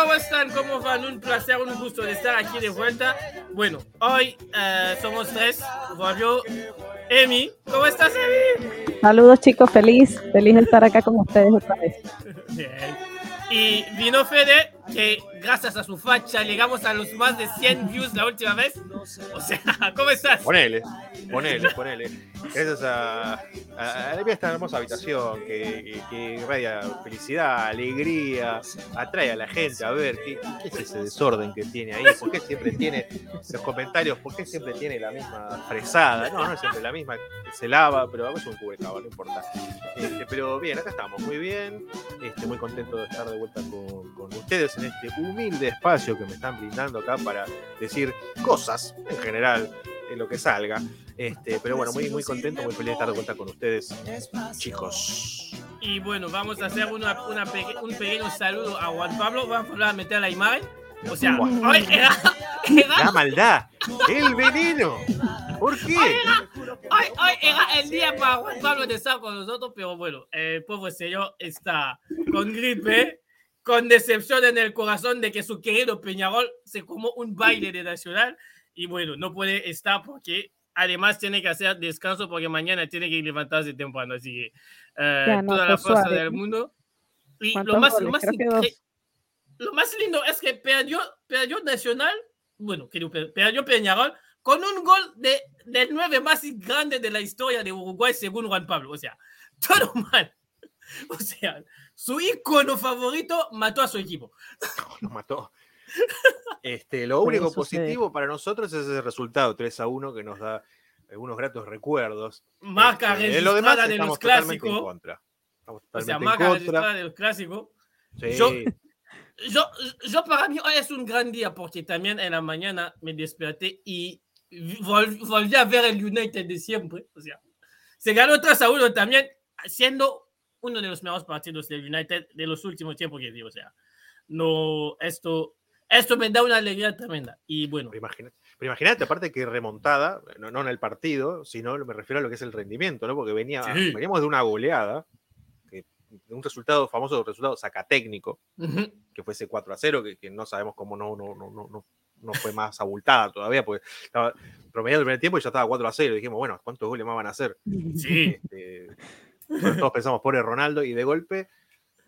¿cómo están? ¿Cómo van? Un placer, un gusto de estar aquí de vuelta. Bueno, hoy uh, somos tres. Volvió Emi. ¿Cómo estás, Emi? Saludos, chicos. Feliz, feliz de estar acá con ustedes otra vez. Bien. Y vino Fede, que gracias a su facha llegamos a los más de 100 views la última vez. O sea, ¿cómo estás? Ponele, ponele, ponele. Gracias a, a, esta hermosa habitación que, que, irradia felicidad, alegría, atrae a la gente a ver qué, es ese desorden que tiene ahí, por qué siempre tiene los comentarios, por qué siempre tiene la misma fresada. No, no es siempre la misma, se lava, pero veces un cubrecaba, no importa. Este, pero bien, acá estamos, muy bien. Este, muy contento de estar de vuelta con, con ustedes en este humilde espacio que me están brindando acá para decir cosas en general en lo que salga. Este, pero bueno, muy, muy contento, muy feliz de estar de vuelta con ustedes, chicos. Y bueno, vamos a hacer una, una peque un pequeño saludo a Juan Pablo. Vamos a meter la imagen. O sea, hoy era, era, La maldad, el veneno. ¿Por qué? Hoy era, hoy, hoy era el día para Juan Pablo de estar con nosotros, pero bueno, el pobre señor está con gripe con decepción en el corazón de que su querido Peñarol se como un baile de Nacional y bueno, no puede estar porque además tiene que hacer descanso porque mañana tiene que levantarse temprano, así que uh, ya, no, toda la fuerza suave. del mundo. Y lo más, lo, más lo más, lindo es que perdió, perdió Nacional, bueno, que perdió Peñarol con un gol de, del 9 más grande de la historia de Uruguay según Juan Pablo, o sea, todo mal. O sea, su ícono favorito mató a su equipo. Lo mató. Este, lo único positivo para nosotros es ese resultado 3 a 1 que nos da algunos gratos recuerdos. Marca este, lo demás, de los clásicos. En contra. O sea, registrada de los clásicos. Sí. Yo, yo, yo, para mí hoy es un gran día porque también en la mañana me desperté y vol, volví a ver el United de siempre. O sea, se ganó 3 a 1 también, siendo uno de los mejores partidos del United de los últimos tiempos que digo. O sea, no, esto, esto me da una alegría tremenda. Y bueno. Pero imagínate, pero imagínate aparte que remontada, no, no, en el partido, sino me refiero a lo que es el rendimiento, ¿no? Porque venía, sí. veníamos de una goleada, de un resultado famoso, resultado sacatécnico, uh -huh. que fue ese 4 a 0, que, que, no sabemos cómo no, no, no, no, no fue más abultada todavía, porque estaba promediando el primer tiempo y ya estaba 4 a 0. Y dijimos, bueno, ¿cuántos goles más van a hacer? Sí. Este, bueno, todos pensamos, pobre Ronaldo, y de golpe,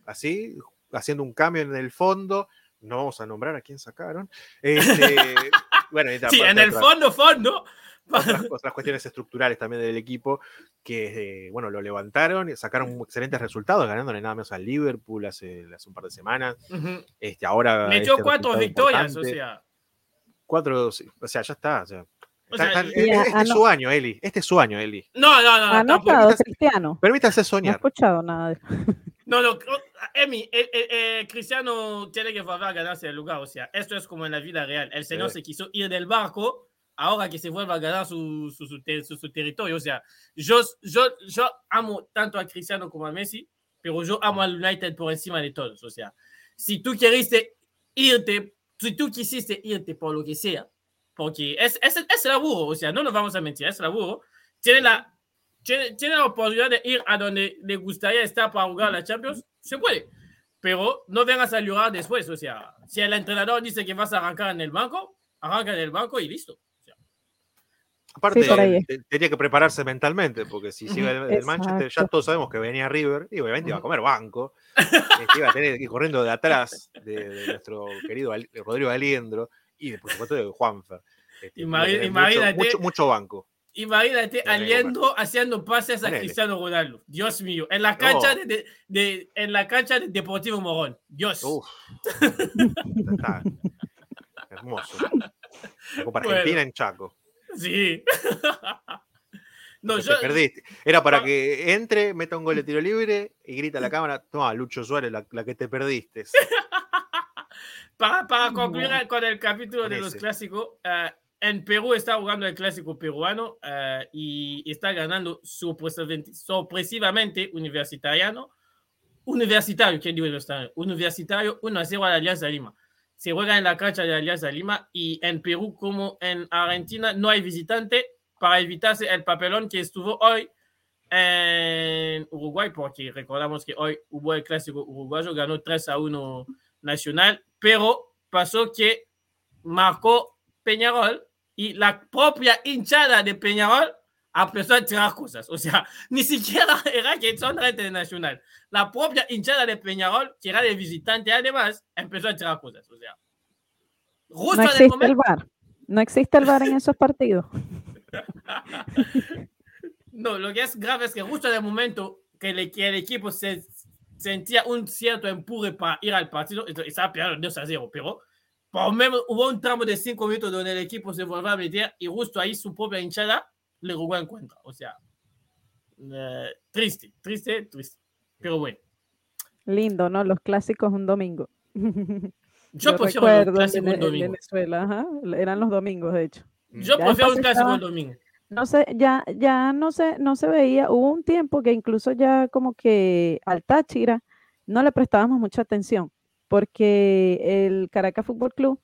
así, haciendo un cambio en el fondo, no vamos a nombrar a quién sacaron. Este, bueno, sí, en el fondo, fondo. Otras, otras, cuestiones estructurales también del equipo que, eh, bueno, lo levantaron y sacaron excelentes resultados, ganándole nada menos al Liverpool hace, hace un par de semanas. Uh -huh. este, ahora Metió este cuatro victorias, o sea. Cuatro, o sea, ya está. O sea, o sea, está, este, este es su año, Eli. Este es su año, Eli. No, no, no. Anotado, Cristiano. Permítase soñar. No he escuchado nada de No, no, Emi, eh, eh, eh, Cristiano tiene que volver a ganarse el lugar. O sea, esto es como en la vida real. El señor sí. se quiso ir del barco, ahora que se vuelva a ganar su, su, su, su, su territorio. O sea, yo, yo, yo amo tanto a Cristiano como a Messi, pero yo amo al United por encima de todos. O sea, si tú queriste irte, si tú quisiste irte por lo que sea, porque es, es, es laburo, o sea, no nos vamos a mentir, es laburo. Tiene la, tiene, tiene, la oportunidad de ir a donde le gustaría estar para jugar la Champions, se puede. Pero no vengas a llorar después, o sea, si el entrenador dice que vas a arrancar en el banco, arranca en el banco y listo. O sea. Aparte, sí, tenía que prepararse mentalmente, porque si sigue el, el, Manchester, ya todos sabemos que venía River y obviamente iba a comer banco, este, iba a tener que ir corriendo de atrás de, de nuestro querido Rodrigo Aliendro y por supuesto de Juanfer. Este, imagínate, mucho, mucho, mucho, banco. Imagínate aliendo haciendo pases a Cristiano Ronaldo. Dios mío. En la cancha, no. de, de, en la cancha de Deportivo Morón. Dios. Hermoso. Como para bueno, Argentina en Chaco. Sí. No, yo... Te perdiste. Era para no. que entre, meta un gol de tiro libre y grita a la cámara, toma, Lucho Suárez, la, la que te perdiste. Para, para concluir no. con el capítulo de los clásicos, uh, en Perú está jugando el clásico peruano uh, y está ganando sorpresivamente, universitariano. Universitario, ¿quién digo Universitario 1 a 0 a la Alianza Lima. Se juega en la cancha de la Alianza Lima y en Perú, como en Argentina, no hay visitante para evitarse el papelón que estuvo hoy en Uruguay, porque recordamos que hoy hubo el clásico uruguayo, ganó 3 a 1 Nacional, pero pasó que marcó Peñarol y la propia hinchada de Peñarol empezó a tirar cosas. O sea, ni siquiera era que son gente de Nacional. La propia hinchada de Peñarol, que era de visitante además, empezó a tirar cosas. O sea, justo No existe el bar. No existe el bar en esos partidos. No, lo que es grave es que justo en el momento que, le- que el equipo se sentía un cierto empuje para ir al partido, estaba perdiendo 2 a 0, pero por menos hubo un tramo de 5 minutos donde el equipo se volvió a meter y justo ahí su propia hinchada le jugó en contra. O sea, eh, triste, triste, triste. Pero bueno, Lindo, ¿no? Los clásicos un domingo. yo, prefiero recuerdo el en clásico Vene- el en domingo. Venezuela, ajá, Eran los domingos, de hecho. Yo Ya prefiero un clásico estaba- el domingo. No sé, ya, ya no se, no se veía. Hubo un tiempo que incluso ya como que al Táchira no le prestábamos mucha atención, porque el Caracas Fútbol Club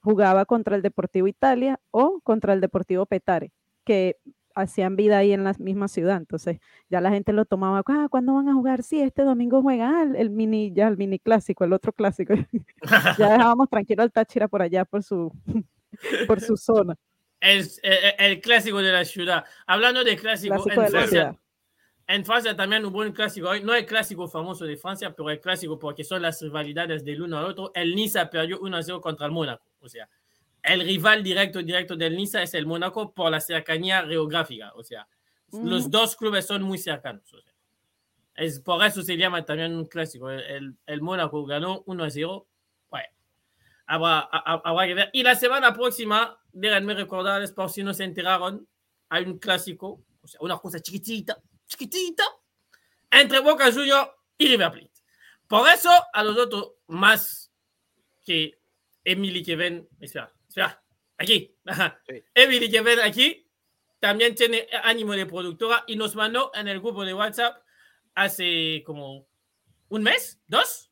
jugaba contra el Deportivo Italia o contra el Deportivo Petare, que hacían vida ahí en la misma ciudad. Entonces ya la gente lo tomaba, ah, ¿cuándo van a jugar? Sí, este domingo juega ah, el, el mini, ya el mini clásico, el otro clásico. ya dejábamos tranquilo al Táchira por allá, por su, por su zona. Eh, el, clásico de la ciudad. Hablando de clásico, Clásico en de Francia. En Francia también hubo un clásico, hoy, no el clásico famoso de Francia, pero el clásico porque son las rivalidades del uno al otro. El Niza perdió 1-0 contra el Mónaco. O sea, el rival directo, directo del Niza es el Mónaco por la cercanía geográfica. O sea, los Ujú. dos clubes son muy cercanos. o sea. es por eso se llama también un clásico. El, el, el Mónaco ganó 1-0. Bueno, habrá, ha- habrá que ver. Y la semana próxima, déjenme recordarles por si no se enteraron, hay un clásico, o sea, una cosa chiquitita, chiquitita, entre Boca Juniors y River Plate. Por eso, a los otros más que Emily que ven, espera, espera, aquí. Sí. Emily que ven aquí, también tiene ánimo de productora y nos mandó en el grupo de WhatsApp hace como un mes, dos,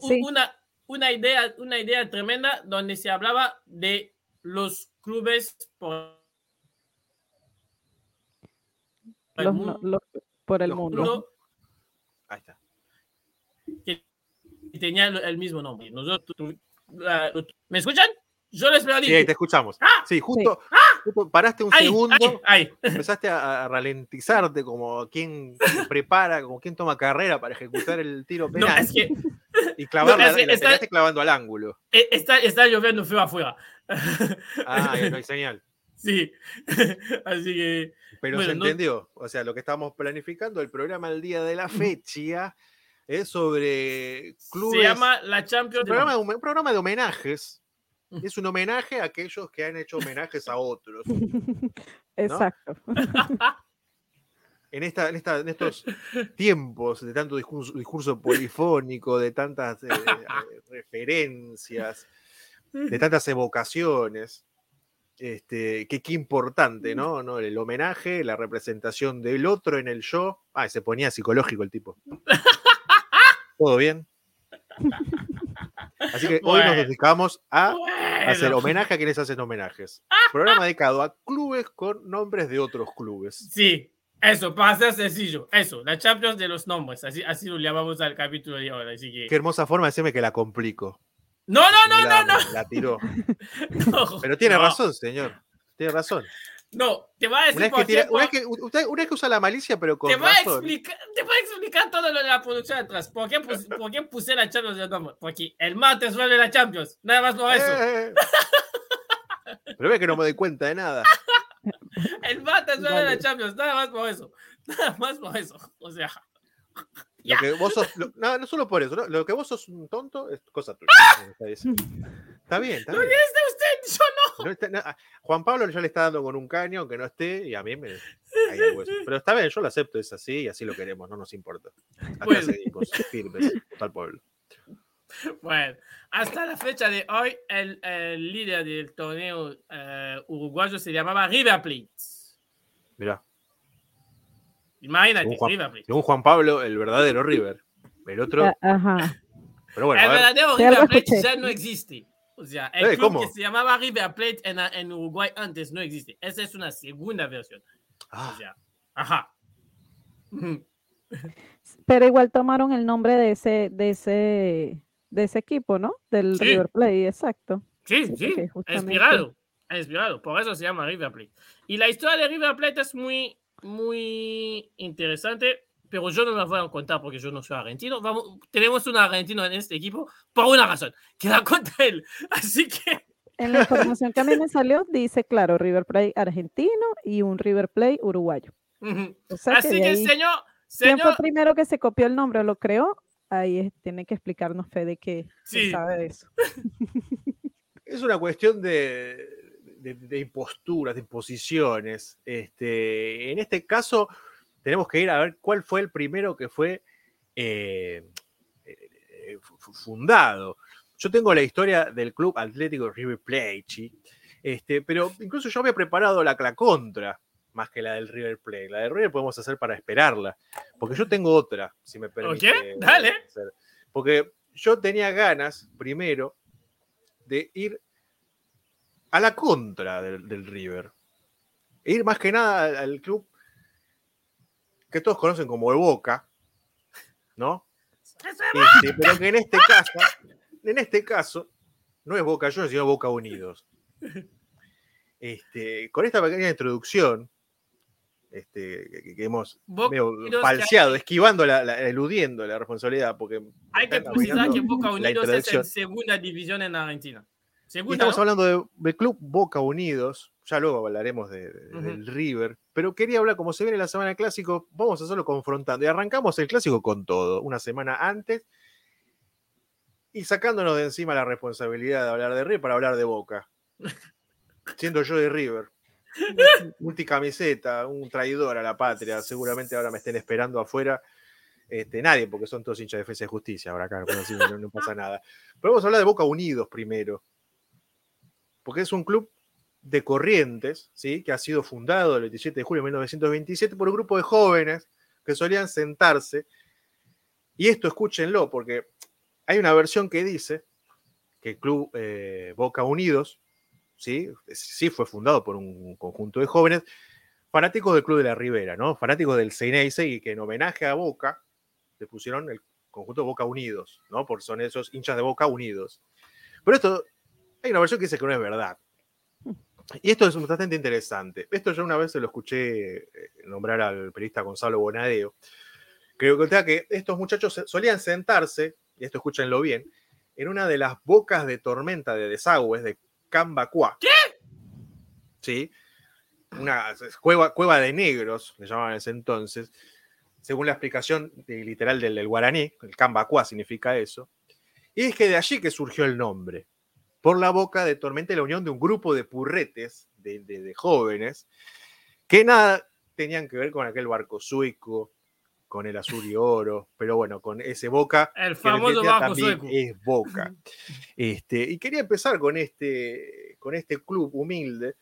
Sí. una, una, idea, una idea tremenda donde se hablaba de los clubes por el Los mundo, no- los- por el los mundo. mundo Ahí está. que tenían el mismo nombre. Nosotros, tu- la- ¿Me escuchan? Yo les pedí. Sí, ahí te escuchamos. ¡Ah! Sí, justo, justo paraste un Ahí, segundo, ahí, ahí. empezaste a, a ralentizarte como quien prepara, como quien toma carrera para ejecutar el tiro No, penal es que y clavarla, no, es que y la está- clavando al ángulo. eh, está, está lloviendo feo afuera. Ah, no hay señal. sí. Así que. Pero Bueno, se no- entendió. O sea, lo que estamos planificando, el programa el día de la fecha, es sobre clubes. Se llama la Champions. un programa, un programa de homenajes. Es un homenaje a aquellos que han hecho homenajes a otros. Exacto. En, esta, en, esta, en estos tiempos de tanto discurso, discurso polifónico, de tantas eh, eh, referencias, de tantas evocaciones, este, qué importante, ¿no? ¿no? El homenaje, la representación del otro en el yo. Ah, se ponía psicológico el tipo. ¿Todo bien? Así que hoy nos dedicamos a Bueno. hacer homenaje a quienes hacen homenajes. Programa dedicado a clubes con nombres de otros clubes. Sí, eso, para ser sencillo. Eso, la Champions de los nombres. Así, así lo llamamos al capítulo de ahora. Así que. Qué hermosa forma de decirme que la complico. No, no, no, la, no, no. La tiró. no. Pero tiene No, razón, señor. Tiene razón. No, te voy a decir Una vez, por que tira- una, vez que, usted, una vez que usa la malicia, pero con te voy, a explicar, te voy a explicar todo lo de la producción atrás. ¿Por qué, pus- por qué puse la Champions de nombre? Porque el martes vuelve la Champions. Nada más por eso. Eh, Pero ve que no me doy cuenta de nada. El martes vuelve la Dale. Champions. Nada más por eso. Nada más por eso. O sea. Lo que vos sos, lo- no, no solo por eso, ¿no? lo que vos sos un tonto es cosa tuya. me está diciendo. Está bien, está bien. es de usted, yo no. Está- no, Juan Pablo ya le está dando con un caño, aunque no esté, y a mí me. Pero está bien, yo lo acepto, es así y así lo queremos, no nos importa. Acá Bueno. seguimos firmes, al pueblo. Bueno, hasta la fecha de hoy, el, el líder del torneo eh, uruguayo se llamaba River Plate. Mirá, Imagínate, Según Juan- River Plate. según Juan Pablo, el verdadero River. El otro, A- Ajá. pero bueno, el verdadero Sí, River Plate ya no existe. O sea, el Eh, club ¿cómo? que se llamaba River Plate en, en Uruguay antes no existe. Esa es una segunda versión. ah, O sea, ajá. Pero igual tomaron el nombre de ese, de ese, de ese equipo, ¿no? Del Sí. River Plate, exacto. Sí, Sí, sí, inspirado, inspirado, por eso se llama River Plate. Y la historia de River Plate es muy, muy interesante, pero yo no la voy a contar porque yo no soy argentino. Vamos, tenemos un argentino en este equipo por una razón, que la cuenta él. Así que, En la información que a mí me salió, dice, claro, River Plate argentino y un River Plate uruguayo. ujú. O sea, así que, que ahí- señor, ¿quién fue señor, primero que se copió el nombre o lo creó? Ahí es- tiene que explicarnos Fede que Sí. sabe de eso. Es una cuestión de, de, de imposturas, de imposiciones. Este, en este caso, tenemos que ir a ver cuál fue el primero que fue eh, eh, fu- fundado. Yo tengo la historia del Club Atlético River Plate, este, pero incluso yo había preparado la, la contra, más que la del River Plate. La del River podemos hacer para esperarla, porque yo tengo otra, si me permite. Dale. hacer. Porque yo tenía ganas, primero, de ir a la contra del, del River. E ir más que nada al, al club que todos conocen como el Boca, ¿no? Este, pero que en este caso, en este caso, no es Boca Juniors, sino Boca Unidos. Este, con esta pequeña introducción, este, que, que hemos medio que falseado, hay- esquivando, la, la- eludiendo la responsabilidad, porque hay que precisar que Boca Unidos es en segunda división en Argentina. Segunda, estamos ¿no? hablando de- del club Boca Unidos, ya luego hablaremos de- de- del River, pero quería hablar, como se viene la semana clásico, vamos a hacerlo confrontando. Y arrancamos el clásico con todo, una semana antes, y sacándonos de encima la responsabilidad de hablar de River para hablar de Boca. Siendo yo de River. Multicamiseta, un traidor a la patria, seguramente ahora me estén esperando afuera. Este, nadie, porque son todos hinchas de defensa y justicia ahora acá, no pasa nada. Pero vamos a hablar de Boca Unidos primero porque es un club de Corrientes, ¿sí? que ha sido fundado el 27 de julio de 1927 por un grupo de jóvenes que solían sentarse. Y esto escúchenlo, porque hay una versión que dice que el club eh, Boca Unidos, ¿sí? sí fue fundado por un conjunto de jóvenes fanáticos del Club de la Ribera, ¿no? fanáticos del Seineice y que en homenaje a Boca le pusieron el conjunto Boca Unidos, ¿no? por son esos hinchas de Boca Unidos. Pero esto hay una versión que dice que no es verdad. Y esto es bastante interesante. Esto yo una vez se lo escuché eh, nombrar al periodista Gonzalo Bonadeo. Creo que contaba que estos muchachos solían sentarse, y esto escúchenlo bien, en una de las bocas de tormenta de desagües de Cambacuá. ¿Qué? Sí. Una cueva, cueva de negros, le llamaban en ese entonces, según la explicación literal del, del guaraní, el Cambacuá significa eso. Y es que de allí que surgió el nombre por la boca de Tormenta y la unión de un grupo de purretes, de, de- de jóvenes, que nada tenían que ver con aquel barco sueco, con el azul y oro, pero bueno, con ese boca. El que famoso definitiva barco también sueco. Es boca. Este, y quería empezar con este, con este club humilde,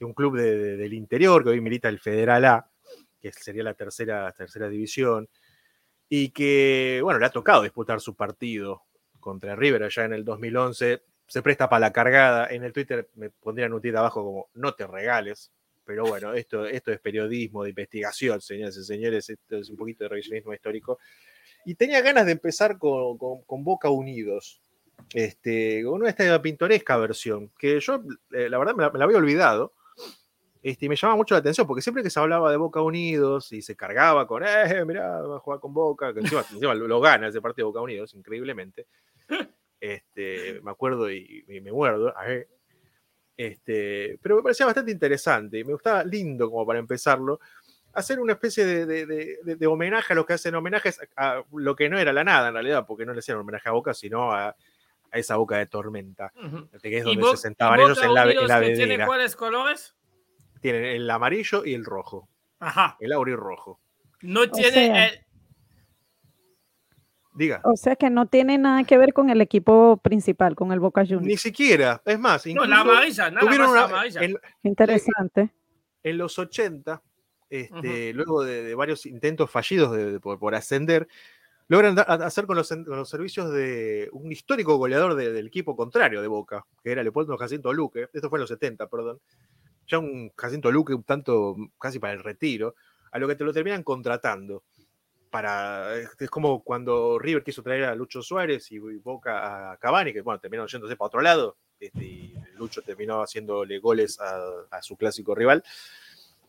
de un club de- de- del interior que hoy milita el Federal A, que sería la tercera, tercera división, y que, bueno, le ha tocado disputar su partido contra River allá en el 2011. Se presta para la cargada. En el Twitter me pondrían un tweet abajo como no te regales. Pero bueno, esto, esto es periodismo de investigación, señores y señores. Esto es un poquito de revisionismo histórico. Y tenía ganas de empezar con, con- con Boca Unidos. Este, con esta pintoresca versión, que yo, eh, la verdad, me la, me la había olvidado. Este, y me llama mucho la atención, porque siempre que se hablaba de Boca Unidos y se cargaba con, eh, mirá, va a jugar con Boca, que encima, encima lo, lo gana ese partido de Boca Unidos, increíblemente. Este, me acuerdo y, y me muerdo. Este, pero me parecía bastante interesante y me gustaba lindo como para empezarlo. Hacer una especie de, de- de- de- de homenaje a los que hacen homenajes a, a lo que no era la nada en realidad, porque no le hacían homenaje a Boca, sino a, a esa boca de tormenta, Ujú. que es ¿Y donde se sentaban ellos Boca en la, en la que ¿Tiene cuáles colores? Tienen el amarillo y el rojo, Ajá. el auri rojo. No tiene sea, el- Diga. O sea que no tiene nada que ver con el equipo principal, con el Boca Ni Juniors. siquiera, es más, No, incluso la amarilla, nada tuvieron más una- en, Interesante. en los 80, este, luego de, de varios intentos fallidos de- de- por, por ascender, logran da- hacer con los, con los servicios de un histórico goleador de- del equipo contrario de Boca, que era Leopoldo Jacinto Luque, esto fue en los 70, perdón, ya un Jacinto Luque un tanto casi para el retiro, a lo que te lo terminan contratando. Para. Es como cuando River quiso traer a Lucho Suárez y Boca a Cavani, que bueno, terminaron yéndose para otro lado. Este, y Lucho terminó haciéndole goles a, su clásico rival.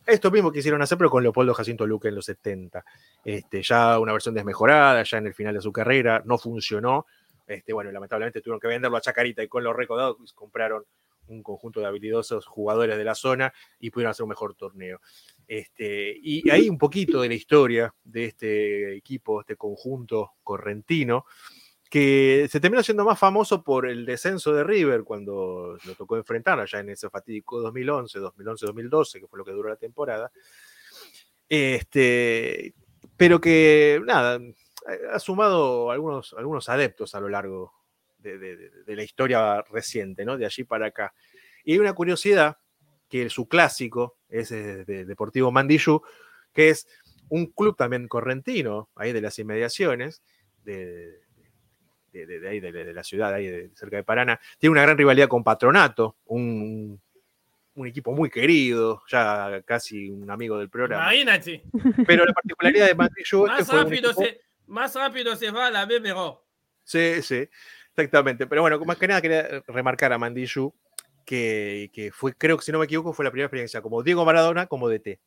Esto mismo quisieron hacer, pero con Leopoldo Jacinto Luque en los 70. Este, ya una versión desmejorada, ya en el final de su carrera, no funcionó. Este, bueno, lamentablemente tuvieron que venderlo a Chacarita y con los recaudados compraron un conjunto de habilidosos jugadores de la zona y pudieron hacer un mejor torneo. Este, y hay un poquito de la historia de este equipo, este conjunto correntino, que se terminó siendo más famoso por el descenso de River cuando lo tocó enfrentar allá en ese fatídico 2011, 2011-2012, que fue lo que duró la temporada. Este, pero que, nada, ha sumado algunos, algunos adeptos a lo largo de, de la historia reciente, ¿no? De allí para acá. Y hay una curiosidad que su clásico es de, Deportivo Mandillú, que es un club también correntino, ahí de las inmediaciones, de, de, ahí, de, la ciudad, ahí cerca de Paraná. Tiene una gran rivalidad con Patronato, un, un equipo muy querido, ya casi un amigo del programa. Imagínate. Pero la particularidad de Mandillú más, rápido se, más rápido se va a la BBRO. Sí, sí, exactamente. Pero bueno, más que nada quería remarcar a Mandillú que, fue, creo que si no me equivoco, fue la primera experiencia como Diego Maradona como DT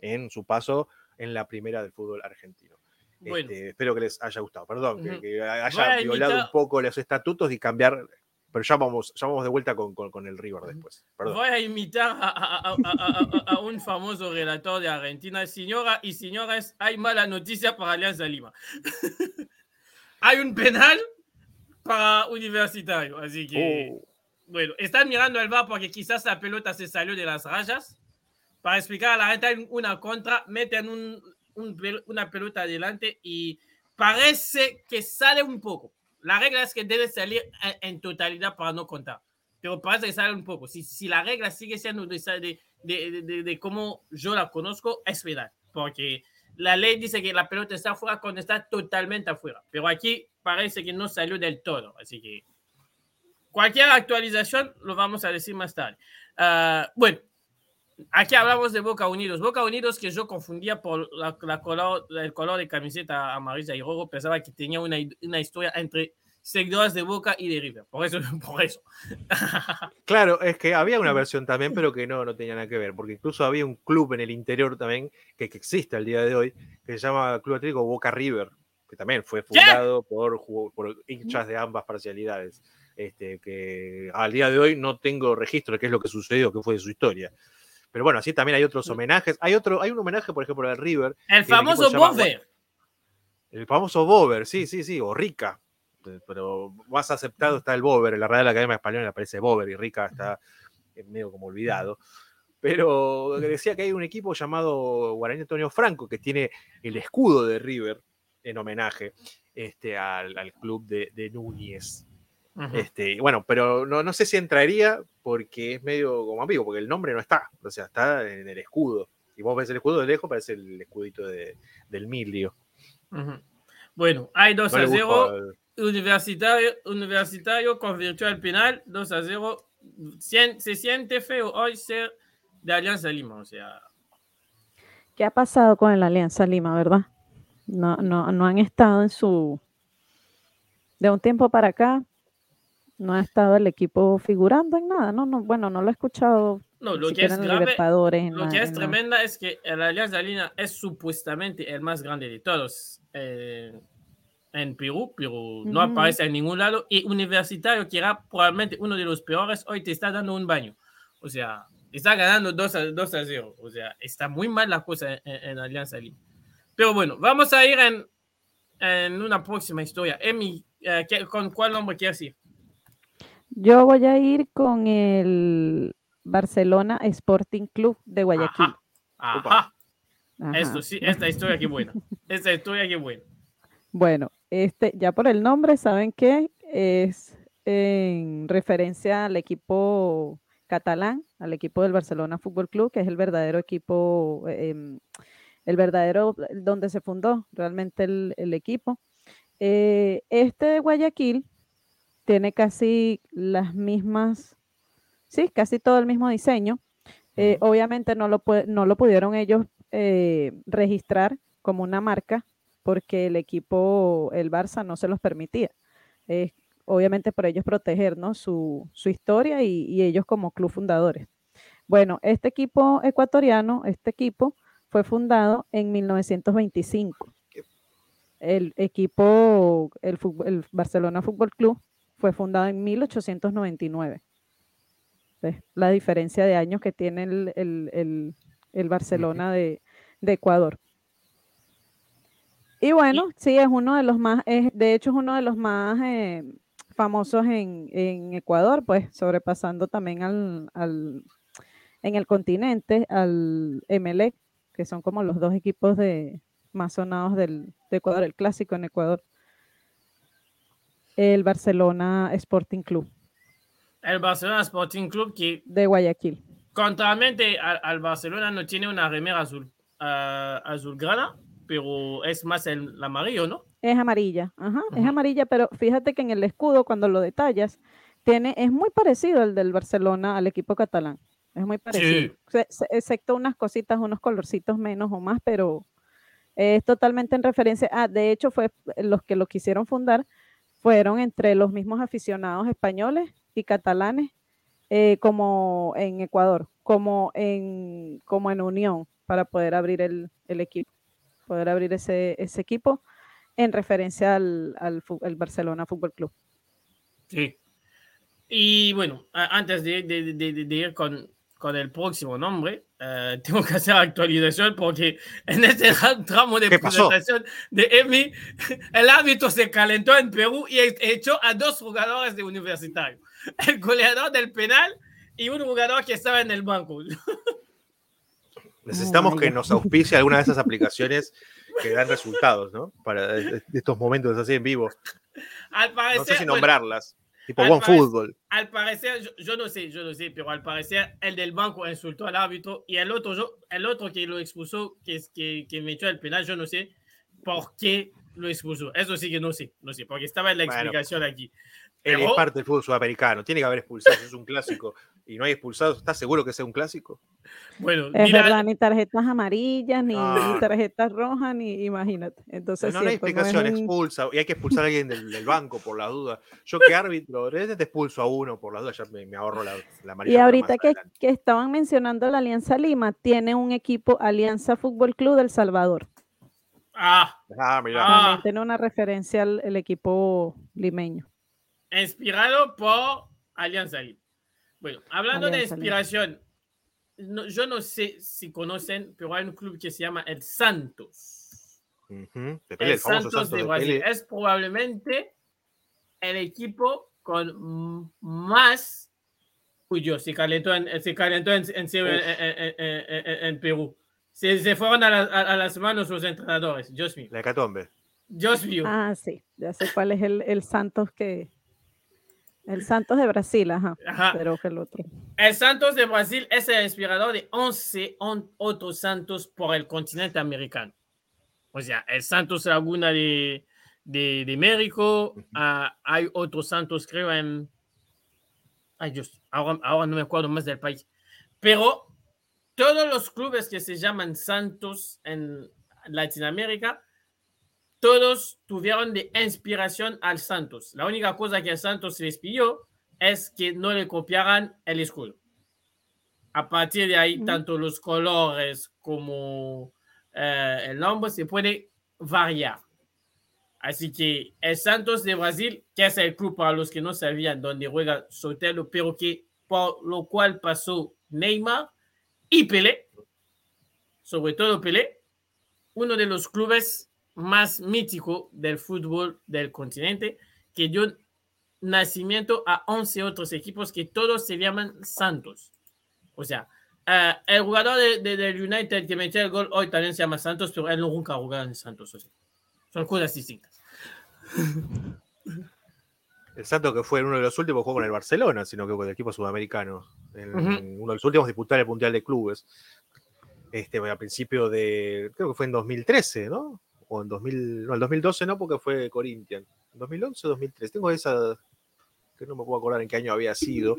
en su paso en la primera del fútbol argentino. Este, espero que les haya gustado, perdón, que, haya violado un poco los estatutos y cambiar, pero ya vamos, ya vamos de vuelta con, con, el River después. Voy a imitar a, a, un famoso relator de Argentina, señora y señores, hay mala noticia para Alianza Lima. hay un penal para Universitario, así que... Oh. Bueno, están mirando al bar porque quizás la pelota se salió de las rayas. Para explicar a la gente una contra, meten un, una pelota adelante y parece que sale un poco. La regla es que debe salir en, totalidad para no contar. Pero parece que sale un poco. Si, si la regla sigue siendo de, de, de, de, cómo yo la conozco, es verdad. Porque la ley dice que la pelota está afuera cuando está totalmente afuera. Pero aquí parece que no salió del todo. Así que Cualquier actualización lo vamos a decir más tarde. Uh, bueno, aquí hablamos de Boca Unidos. Boca Unidos que yo confundía por la, la color, el color de camiseta amarilla y rojo, pensaba que tenía una, una historia entre seguidores de Boca y de River. Por eso, por eso. claro, es que había una versión también, pero que no, no tenía nada que ver, porque incluso había un club en el interior también, que, que existe al día de hoy, que se llama Club Atlético Boca River, que también fue fundado por, por hinchas de ambas parcialidades. Este, que al día de hoy no tengo registro de qué es lo que sucedió, qué fue de su historia. Pero bueno, así también hay otros mm. homenajes. Hay otro, hay un homenaje, por ejemplo, al River. El famoso Bover. El famoso Bover, sí, sí, sí, o Rica. Pero más aceptado está el Bover. En la Real Academia Española aparece Bover y Rica está medio como olvidado. Pero decía que hay un equipo llamado Guaraní Antonio Franco que tiene el escudo de River en homenaje este, al, club de, de Núñez este, bueno, pero no, no sé si entraría porque es medio como amigo, porque el nombre no está, o sea, está en el escudo. Y vos ves el escudo de lejos, parece el escudito de, del Milio. Bueno, hay 2 a 0. Universitario, universitario convirtió al penal 2 a 0. Se siente feo hoy ser de Alianza Lima, o sea. ¿Qué ha pasado con el Alianza Lima, verdad? No, no, no han estado en su. De un tiempo para acá, no ha estado el equipo figurando en nada, no, no, bueno, no lo he escuchado. No, lo que es grave, lo que es tremenda es que el Alianza Lima es supuestamente el más grande de todos eh, en Perú, pero no aparece en ningún lado. Y Universitario, que era probablemente uno de los peores, hoy te está dando un baño. O sea, está ganando 2 a, 2 a 0. O sea, está muy mal la cosa en, Alianza Lima. Pero bueno, vamos a ir en, en una próxima historia. Emi, eh, ¿con cuál nombre quieres ir? Yo voy a ir con el Barcelona Sporting Club de Guayaquil. Ajá. Esto sí, esta historia qué buena. Esta historia qué buena. Bueno, este, ya por el nombre saben que es en referencia al equipo catalán, al equipo del Barcelona Fútbol Club, que es el verdadero equipo, em, el verdadero donde se fundó realmente el, equipo. Eh, este de Guayaquil tiene casi las mismas, sí, casi todo el mismo diseño. Eh, obviamente no lo, no lo pudieron ellos eh, registrar como una marca porque el equipo, el Barça, no se los permitía. obviamente por ellos proteger su, historia y, ellos como club fundadores. Bueno, este equipo ecuatoriano, este equipo fue fundado en 1925. El equipo, el, el Barcelona Fútbol Club, fue fundado en 1899. La diferencia de años que tiene el, Barcelona de Ecuador. Y bueno, sí, es uno de los más, de hecho es uno de los más eh, famosos en, Ecuador, pues sobrepasando también al, en el continente al MLE, que son como los dos equipos de, más sonados del, de Ecuador, el clásico en Ecuador. El Barcelona Sporting Club. El Barcelona Sporting Club que... De Guayaquil. Contrariamente al, Barcelona no tiene una remera azul, uh, azul grana, pero es más el, amarillo, ¿no? Es amarilla, ajá, es amarilla, pero fíjate que en el escudo, cuando lo detallas, tiene, es muy parecido al del Barcelona, al equipo catalán. Es muy parecido. excepto unas cositas, unos colorcitos menos o más, pero es totalmente en referencia. Ah, de hecho, fue los que lo quisieron fundar fueron entre los mismos aficionados españoles y catalanes, eh, como en Ecuador, como en, como en Unión, para poder abrir el equipo poder abrir ese, ese equipo en referencia al, al, Barcelona Fútbol Club. Sí. Y bueno, antes de, de, de, ir con, con, el próximo nombre, eh, tengo que hacer actualización porque en este tramo de presentación de Emi, el árbitro se calentó en Perú y echó a dos jugadores de universitario, el goleador del penal y un jugador que estaba en el banco. Necesitamos que nos auspicie alguna de esas aplicaciones que dan resultados, ¿no? Para estos momentos así en vivo. Al parecer, no sé si nombrarlas. tipo OneFootball. Al parecer, yo, no sé, yo no sé, pero al parecer el del banco insultó al árbitro y el otro, yo, el otro que lo expulsó, que, que, que echó el penal, yo no sé por qué lo expuso. Eso sí que no sé, no sé, porque estaba en la explicación aquí. Él es parte del fútbol sudamericano, tiene que haber expulsados, es un clásico y no hay expulsados, ¿estás seguro que sea un clásico? Bueno, es verdad, ni tarjetas amarillas, ni, tarjetas rojas, ni imagínate. Entonces, no, no hay explicación, expulsa, y hay que expulsar a alguien del, banco por la duda. Yo que árbitro, te expulso a uno por la duda, ya me, ahorro la, la amarilla. Y ahorita que, que, estaban mencionando la Alianza Lima, tiene un equipo Alianza Fútbol Club del Salvador. Ah, ah mira. tiene una referencia al el equipo limeño. Inspirado por Alianza Lima. Bueno, hablando de inspiración, yo no sé si conocen, pero hay un club que se llama el Santos. el, Santos, de, Brasil. Es probablemente el equipo con más. Uy, yo, se calentó en, se calentó en, en, Perú. Se, se fueron a, las manos los entrenadores. Dios mío. La hecatombe. Dios mío. Ah, sí. Ya sé cuál es el, el Santos que, el Santos de Brasil, ajá. Pero que el otro. El Santos de Brasil es el inspirador de 11 otros Santos por el continente americano. O sea, el Santos Laguna de, de, de México, ah, hay otros Santos, creo, en. Ay, Dios, ahora, ahora no me acuerdo más del país. Pero todos los clubes que se llaman Santos en Latinoamérica todos tuvieron de inspiración al Santos. La única cosa que el Santos les pidió es que no le copiaran el escudo. A partir de ahí, tanto los colores como eh, el nombre se puede variar. Así que el Santos de Brasil, que es el club para los que no sabían dónde juega Sotelo, pero que por lo cual pasó Neymar y Pelé, sobre todo Pelé, uno de los clubes más mítico del fútbol del continente, que dio nacimiento a 11 otros equipos que todos se llaman Santos. O sea, uh, el jugador del de, de United que metió el gol hoy también se llama Santos, pero él nunca ha jugado en Santos. O sea, son cosas distintas. El Santos que fue uno de los últimos jugó con el Barcelona, sino que con el equipo sudamericano. En, Uno de los últimos disputar el Mundial de Clubes. Este, a principio de, creo que fue en 2013, ¿no? O en 2000, no, el 2012 no, porque fue Corinthians. 2011 o 2013. Tengo esa, que no me puedo acordar en qué año había sido.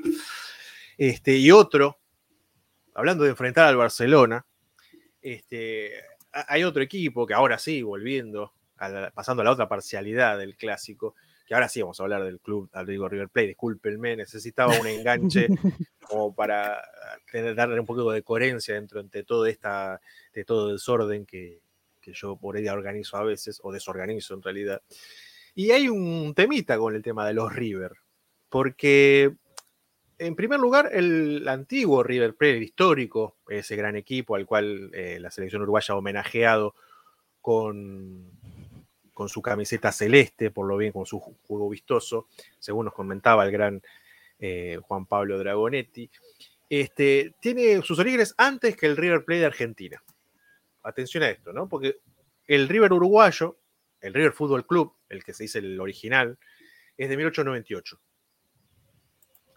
Este, y otro, hablando de enfrentar al Barcelona, este, hay otro equipo que ahora sí, volviendo a la- pasando a la otra parcialidad del clásico, que ahora sí vamos a hablar del club, al digo River Plate, discúlpenme, necesitaba un enganche como para tener, darle un poco de coherencia dentro entre todo esta, de todo desorden que, que yo por ella organizo a veces, o desorganizo en realidad. Y hay un temita con el tema de los River, porque en primer lugar, el antiguo River Plate, el histórico, ese gran equipo al cual eh, la selección uruguaya ha homenajeado con, con su camiseta celeste, por lo bien con su ju- juego vistoso, según nos comentaba el gran eh, Juan Pablo Dragonetti, este, tiene sus orígenes antes que el River Plate de Argentina. Atención a esto, ¿no? Porque el River uruguayo, el River Fútbol Club, el que se dice el original, es de 1898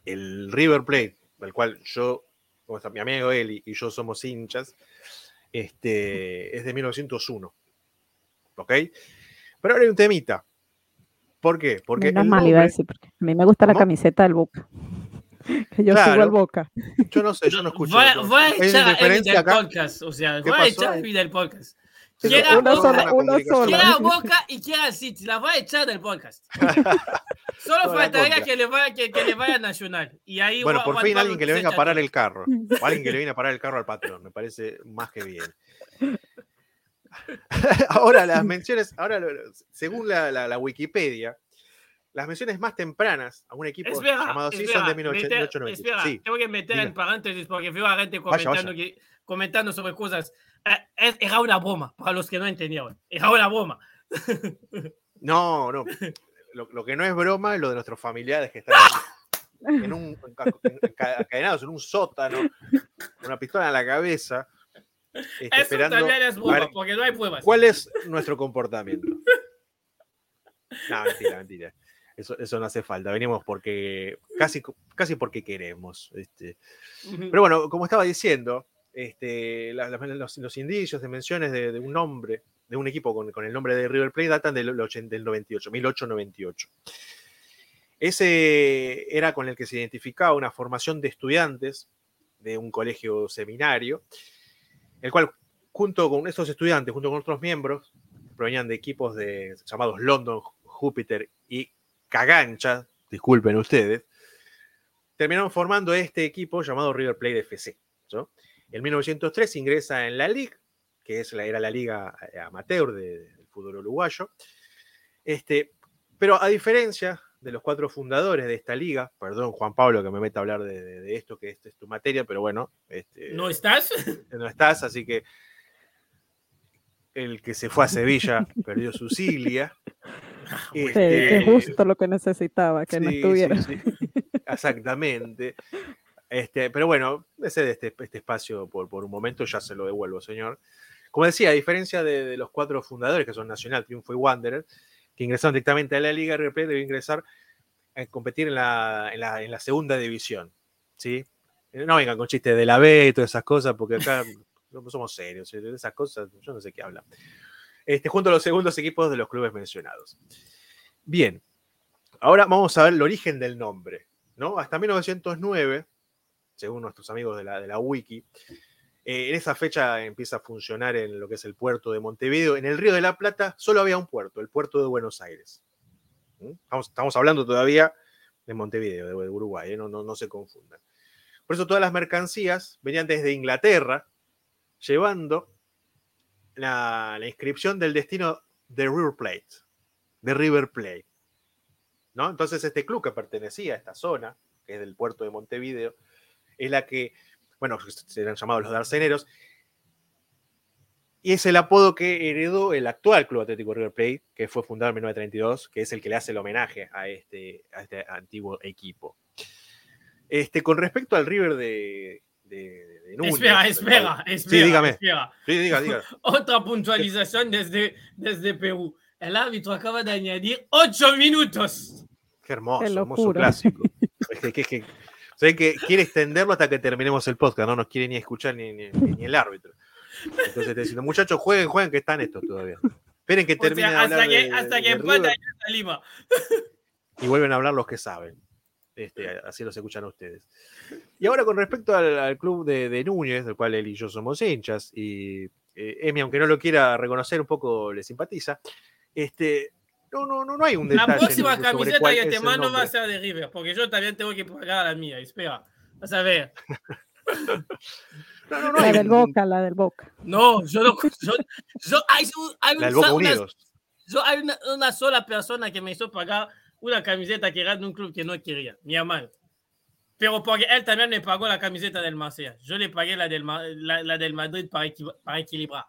el River Plate, del cual yo, como está mi amigo Eli y yo somos hinchas, este, es de 1901. ¿Ok? Pero ahora hay un temita. ¿Por qué? Porque Menos mal iba a decir, porque a mí me gusta la camiseta del Boca. Que yo sigo Claro. al Boca. yo no sé, yo no escucho. Voy a, eso. voy a ¿Hay una echar a Emi del acá? podcast. O sea, ¿Qué voy a echar a Emi del podcast. Quiera una Boca, sola, una sola. quiera Boca y quiera City. La voy a echar del podcast. Solo Toda faltaría que le, vaya, que, que le vaya a Nacional. Y ahí Bueno, por fin alguien que le venga a parar el carro. O alguien que le viene a parar el carro al patrón. Me parece más que bien. ahora las menciones, ahora según la, la- la Wikipedia, las menciones más tempranas a un equipo Espera, llamado espera, son de meter- 1890. espera, Sí, tengo que meter diga. en paréntesis porque veo a gente Vaya, comentando, vaya. que- comentando sobre cosas. Eh, es- Era una broma, para los que no entendieron. Era una broma. no, no. Lo, lo que no es broma es lo de nuestros familiares que están en un, encadenados en un sótano, con una pistola en la cabeza, este, Eso esperando también es broma, ver porque no hay pruebas. cuál es nuestro comportamiento. No, mentira, mentira. Eso, eso no hace falta. Venimos porque casi, casi porque queremos. Este. Pero bueno, como estaba diciendo, este, la- la- los, los indicios de menciones de, de un nombre, de un equipo con, con el nombre de River Plate, datan del, 80 del 98, 1898. Ese era con el que se identificaba una formación de estudiantes de un colegio seminario, el cual, junto con estos estudiantes, junto con otros miembros, provenían de equipos de, llamados London, Júpiter y Cagancha, disculpen ustedes, terminaron formando este equipo llamado River Plate FC. ¿no? En 1903 ingresa en la Liga, que es la, era la liga eh, amateur de- del fútbol uruguayo. Este, pero a diferencia de los cuatro fundadores de esta liga, perdón Juan Pablo que me meta a hablar de, de- de esto, que esta es tu materia, pero bueno, este, ¿No estás? no estás, así que el que se fue a Sevilla perdió su cilia. Sí, Este, que justo lo que necesitaba, que no Sí, sí, estuviera. sí. Exactamente. Este, pero bueno, ese de este, este espacio por, por un momento ya se lo devuelvo, señor. Como decía, a diferencia de, de los cuatro fundadores, que son Nacional, Triunfo y Wanderer, que ingresaron directamente a la Liga, Plate debe ingresar a competir en la, en la, en la segunda división. ¿sí? No vengan con chistes de la B y todas esas cosas, porque acá no somos serios. ¿sí? De esas cosas, yo no sé qué hablan. Este, junto a los segundos equipos de los clubes mencionados. Bien, ahora vamos a ver el origen del nombre. ¿no? Hasta 1909, según nuestros amigos de la, Wiki, eh, en esa fecha empieza a funcionar en lo que es el puerto de Montevideo. En el Río de la Plata solo había un puerto, el puerto de Buenos Aires. ¿Mm? Estamos, hablando todavía de Montevideo, de, Uruguay, ¿eh? no, no se confundan. Por eso todas las mercancías venían desde Inglaterra, llevando la, inscripción del destino de River Plate, de River Plate. ¿no? Entonces este club que pertenecía a esta zona, que es del puerto de Montevideo, es la que, bueno, serán llamados los darceneros, y es el apodo que heredó el actual Club Atlético River Plate, que fue fundado en 1932, que es el que le hace el homenaje a este, a este antiguo equipo. Este, con respecto al River de, de, de Núñez, espera, espera, espera. Sí, dígame. espera. Sí, diga, diga. Otra puntualización desde, desde Perú. El árbitro acaba de añadir ocho minutos. Qué hermoso, Qué hermoso clásico. Es que, que- que- sé que quiere extenderlo hasta que terminemos el podcast, no nos quiere ni escuchar ni, ni- ni el árbitro. Entonces te diciendo, muchachos, jueguen, jueguen, que están estos todavía. Esperen que O termine sea, de hasta hablar que, de- hasta de que Lima. y vuelven a hablar los que saben. Este, así los escuchan ustedes. Y ahora con respecto al, al club de, de Núñez, del cual él y yo somos hinchas, y eh, Emi, aunque no lo quiera reconocer, un poco le simpatiza, Este, no, no, no, no hay un La detalle. próxima sobre camiseta que te mando va a ser de River, porque yo también tengo que pagar la mía. Espera, vas a ver. No, no, no La del Boca, la del Boca. No, yo no. Yo, yo- hay, un- hay, un- La del Boca una- Unidos. yo- hay una, una sola persona que me hizo pagar una camiseta que era de un club que no quería, mi hermano. Pero porque él también me pagó la camiseta del Marsella. Yo le pagué la del, Ma- la, la del Madrid para, equi- para equilibrar.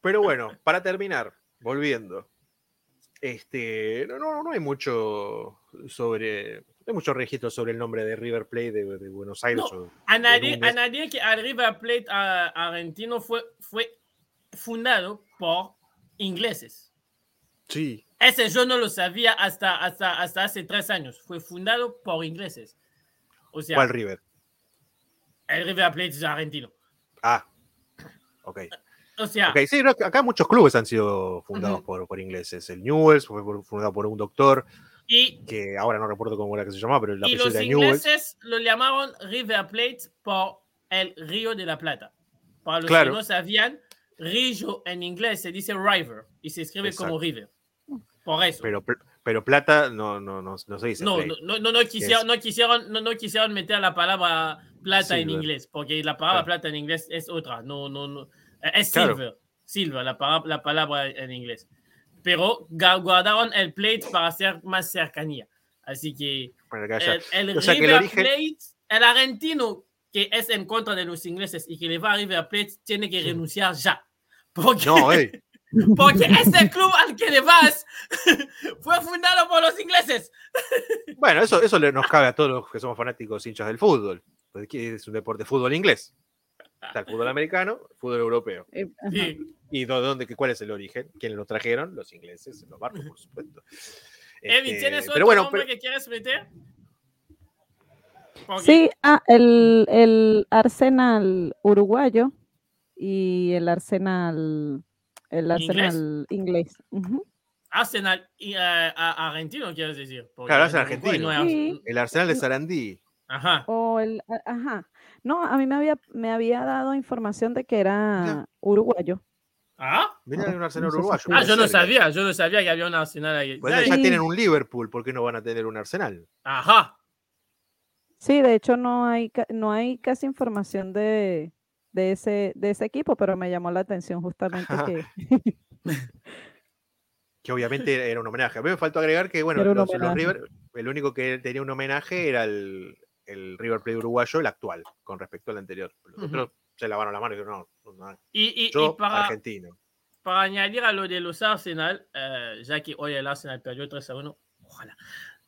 Pero bueno, para terminar, volviendo. Este, no, no, no hay mucho sobre. No hay mucho registro sobre el nombre de River Plate de, de Buenos Aires. No, o A nadie, a nadie que al River Plate a- argentino fue, fue fundado por ingleses. Sí, Ese yo no lo sabía hasta, hasta, hasta hace tres años. Fue fundado por ingleses. O sea, ¿cuál River? el River Plate es argentino. Ah, ok. O sea, Ok, sí, acá muchos clubes han sido fundados Ujú. por, por ingleses. El Newells fue fundado por un doctor y, que ahora no recuerdo cómo era que se llamaba, pero la y los era Newells. ingleses lo llamaron River Plate por el Río de la Plata. Para los Claro. que no sabían, Río en inglés se dice river y se escribe como Exacto. River. Por eso. Pero, pero plata no, no, no, no se dice. No, no, no, no, quisieron, no, quisieron, no, no quisieron meter la palabra plata en Silver. inglés, porque la palabra Claro. plata en inglés es otra, no, no, no. Es Claro. silver, silver, la, palabra- la palabra en inglés. Pero guardaron el plate para hacer más cercanía. Así que el, el O sea, que el River origen- Plate, el argentino que es en contra de los ingleses y que le va a River Plate, tiene que renunciar ya. Porque, No, eh. Porque este club al que le vas fue fundado por los ingleses. Bueno, eso, eso nos cabe a todos los que somos fanáticos hinchas del fútbol. Es un deporte fútbol inglés. Está el fútbol americano, el fútbol europeo. Eh. Sí. ¿Y dó- dónde, qué- cuál es el origen? ¿Quiénes lo trajeron? Los ingleses, los barcos, por supuesto. Evi, Este, ¿tienes otro pero bueno, nombre pero- que quieres meter? Sí, ah, el, el Arsenal uruguayo y el Arsenal, el ¿Inglés? Arsenal inglés. Arsenal y, eh, argentino, quieres decir. Porque Claro, Arsenal argentino. no Sí. El Arsenal de Sarandí. Ajá. O el, ajá. No, a mí me había, me había dado información de que era uruguayo. ¿Ah? Mirá, hay un Arsenal no uruguayo. Ah, yo no sabía, yo no sabía que había un Arsenal ahí. Pues ¿Sabes? ya Sí. tienen un Liverpool, ¿por qué no van a tener un Arsenal? Ajá. Sí, de hecho no hay, no hay casi información de, de ese, de ese equipo, pero me llamó la atención justamente que Que obviamente era un homenaje. A mí me faltó agregar que, bueno, los, los. River, el único que tenía un homenaje era el, el River Plate uruguayo, el actual, con respecto al anterior. Los Ujú. otros se lavaron la mano y dijeron, no, no, no. Y, y- y yo para, argentino. para añadir a lo de los Arsenal, eh, ya que hoy el Arsenal perdió 3 a 1, ojalá.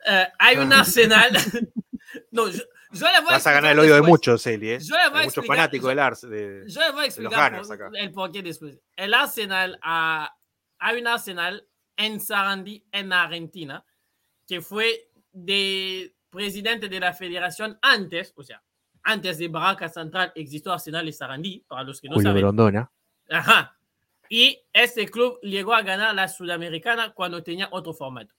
Eh, hay un Arsenal. no, yo, yo le voy Vas a ganar explicar el oído de muchos, Eli, ¿eh? Yo le voy a muchos explicar- fanáticos yo- del Ars. De... Yo les voy a explicar por- el porqué después. El Arsenal, ah, hay un Arsenal en Sarandí, en Argentina, que fue de presidente de la federación antes, o sea, antes de Barraca Central existió Arsenal y Sarandí, para los que no saben. Grondona. Ajá. Y este club llegó a ganar la Sudamericana cuando tenía otro formato.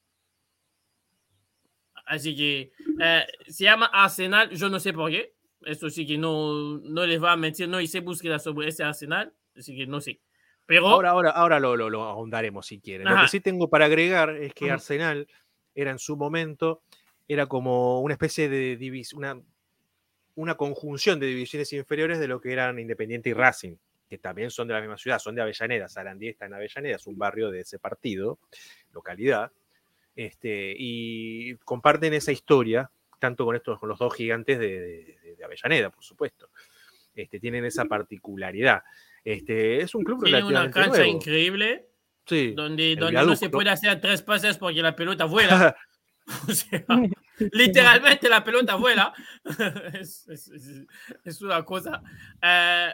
Así que eh, se llama Arsenal, yo no sé por qué. Eso sí que no, no les va a mentir, no hice búsqueda sobre ese Arsenal, así que no sé. Pero Ahora, ahora, ahora lo, lo, lo ahondaremos si quieren. Lo Ajá. que sí tengo para agregar es que. Arsenal era en su momento, era como una especie de divis una, una conjunción de divisiones inferiores de lo que eran Independiente y Racing, que también son de la misma ciudad, son de Avellaneda. Sarandí está en Avellaneda, es un barrio de ese partido, localidad. Este, y comparten esa historia, tanto con estos, con los dos gigantes de, de- de Avellaneda, por supuesto. Este, tienen esa particularidad. Este, es un club tiene una cancha nuevo. increíble Sí, donde, donde no se puede hacer tres pases porque la pelota vuela. O sea, literalmente la pelota vuela. es, es- es- es una cosa. Eh,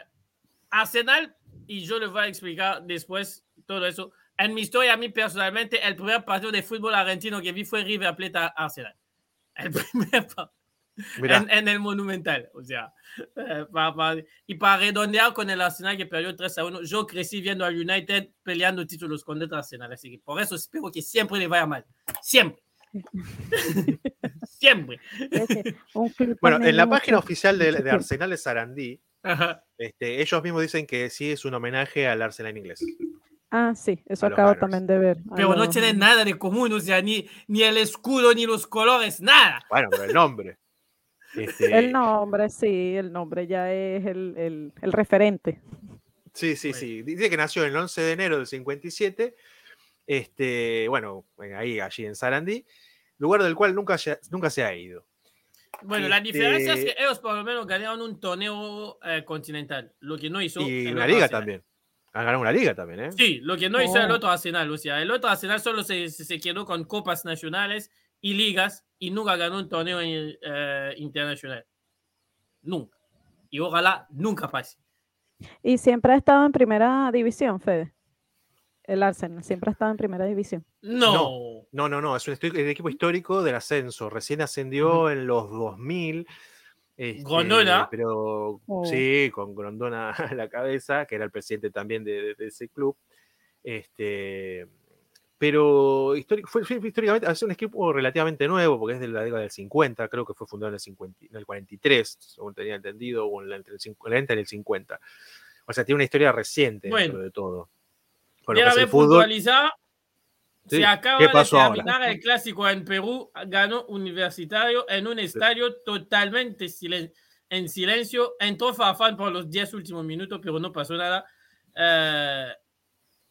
Arsenal, y yo les voy a explicar después todo eso. En mi historia, a mí personalmente, el primer partido de fútbol argentino que vi fue River Plate a Arsenal. El primer partido. En, en el Monumental. O sea, eh, pa- pa- y para redondear con el Arsenal que perdió 3 a 1, yo crecí viendo al United peleando títulos contra el Arsenal. Así que por eso espero que siempre le vaya mal. Siempre. siempre. Bueno, en la página oficial de, de Arsenal de Sarandí, este, ellos mismos dicen que sí es un homenaje al Arsenal inglés. Ah, sí, eso acabo también de ver. Pero no tienen nada de común, o sea, ni, ni el escudo, ni los colores, nada. Bueno, pero el nombre. Este, El nombre, sí, el nombre ya es el, el- el referente. Sí, sí, Bueno. sí. Dice que nació el 11 de enero del 57. Este, bueno, ahí, allí en Sarandí, lugar del cual nunca, se- nunca se ha ido. Bueno, la diferencia es que Este- ellos por lo menos ganaron un torneo eh, continental, lo que no hizo. Y una liga también. Han ganado una liga también, ¿eh? Sí, lo que no hizo el Oh. otro Arsenal, o sea, el otro Arsenal solo se, se- quedó con copas nacionales y ligas y nunca ganó un torneo eh, internacional. Nunca. Y ojalá nunca pase. Y siempre ha estado en primera división, Fede. El Arsenal siempre ha estado en primera división. No. No, no, no, es un equipo histórico del ascenso. Recién ascendió en los 2000. Este, Grondona. Pero Oh. sí, con Grondona a la cabeza, que era el presidente también de, de- de ese club. Este, pero históric- fue, fue históricamente es un equipo relativamente nuevo, porque es de la década del 50, creo que fue fundado en el, 50 en el 43, según tenía entendido, o en la- entre el 50 y el 50. O sea, tiene una historia reciente dentro Bueno. de todo. Es Déjame el fútbol. Sí, Se acaba ¿qué de pasó ahora? terminar el clásico en Perú. Ganó Universitario en un estadio totalmente silen- en silencio. Entró Farfán por los 10 últimos minutos, pero no pasó nada. Eh,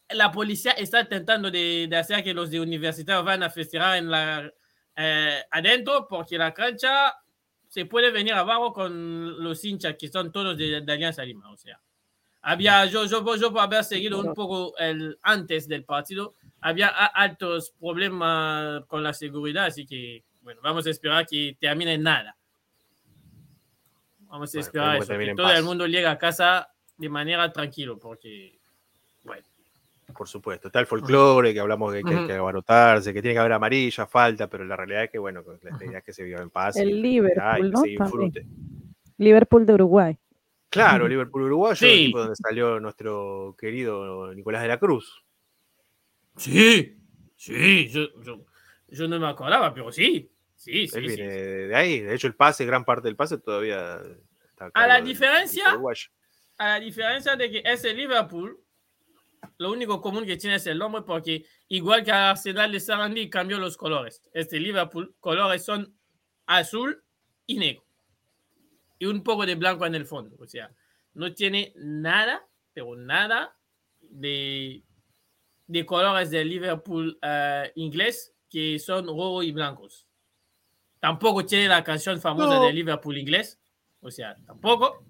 la policía está intentando de, de hacer que los de Universitario van a festejar en la, eh, adentro porque la cancha se puede venir abajo con los hinchas que son todos de, de Alianza Lima. O sea, había, yo, yo, yo por haber seguido un poco el, antes del partido, había altos problemas con la seguridad, así que, bueno, vamos a esperar que termine en nada. Vamos a Bueno, esperar eso, que todo paz. el mundo llegue a casa de manera tranquilo, porque, bueno, Por supuesto, está el folclore, que hablamos de que hay que abarotarse, que tiene que haber amarilla, falta, pero la realidad es que, bueno, la idea es que se viva en paz. y El en Liverpool, y ¿no? se disfrute. Liverpool de Uruguay. Claro. Liverpool Uruguayo, Sí. el equipo donde salió nuestro querido Nicolás de la Cruz. Sí, sí, yo, yo, yo no me acordaba, pero sí, sí, sí. Él sí, viene sí. de ahí. De hecho, el pase, gran parte del pase todavía está A la diferencia- a la diferencia de que ese Liverpool, lo único común que tiene es el nombre, porque igual que Arsenal de Sarandí cambió los colores. Este Liverpool, colores son azul y negro. Y un poco de blanco en el fondo. O sea, no tiene nada, pero nada de, de colores del Liverpool eh, inglés que son rojo y blancos. Tampoco tiene la canción famosa No. del Liverpool inglés. O sea, tampoco.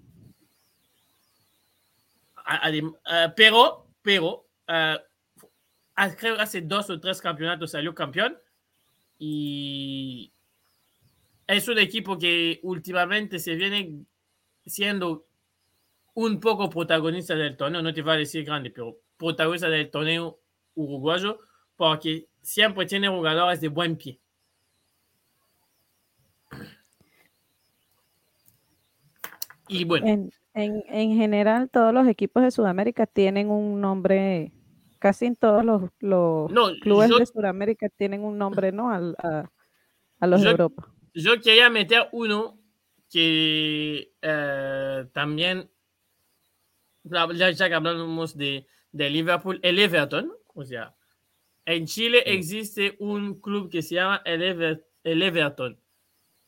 Adem- eh, pero, pero, creo que hace dos o tres campeonatos salió campeón y es un equipo que últimamente se viene siendo un poco protagonista del torneo, no te va a decir grande, pero protagonista del torneo uruguayo porque siempre tiene jugadores de buen pie. Y bueno, En, en, en general, todos los equipos de Sudamérica tienen un nombre, casi en todos los, los no, clubes yo de Sudamérica tienen un nombre, ¿no? Al- a, a los Yo- de Europa. yo quería meter uno que eh, también, ya ya que hablamos de, de Liverpool, el Everton, o sea, en Chile existe un club que se llama el, Ever- el Everton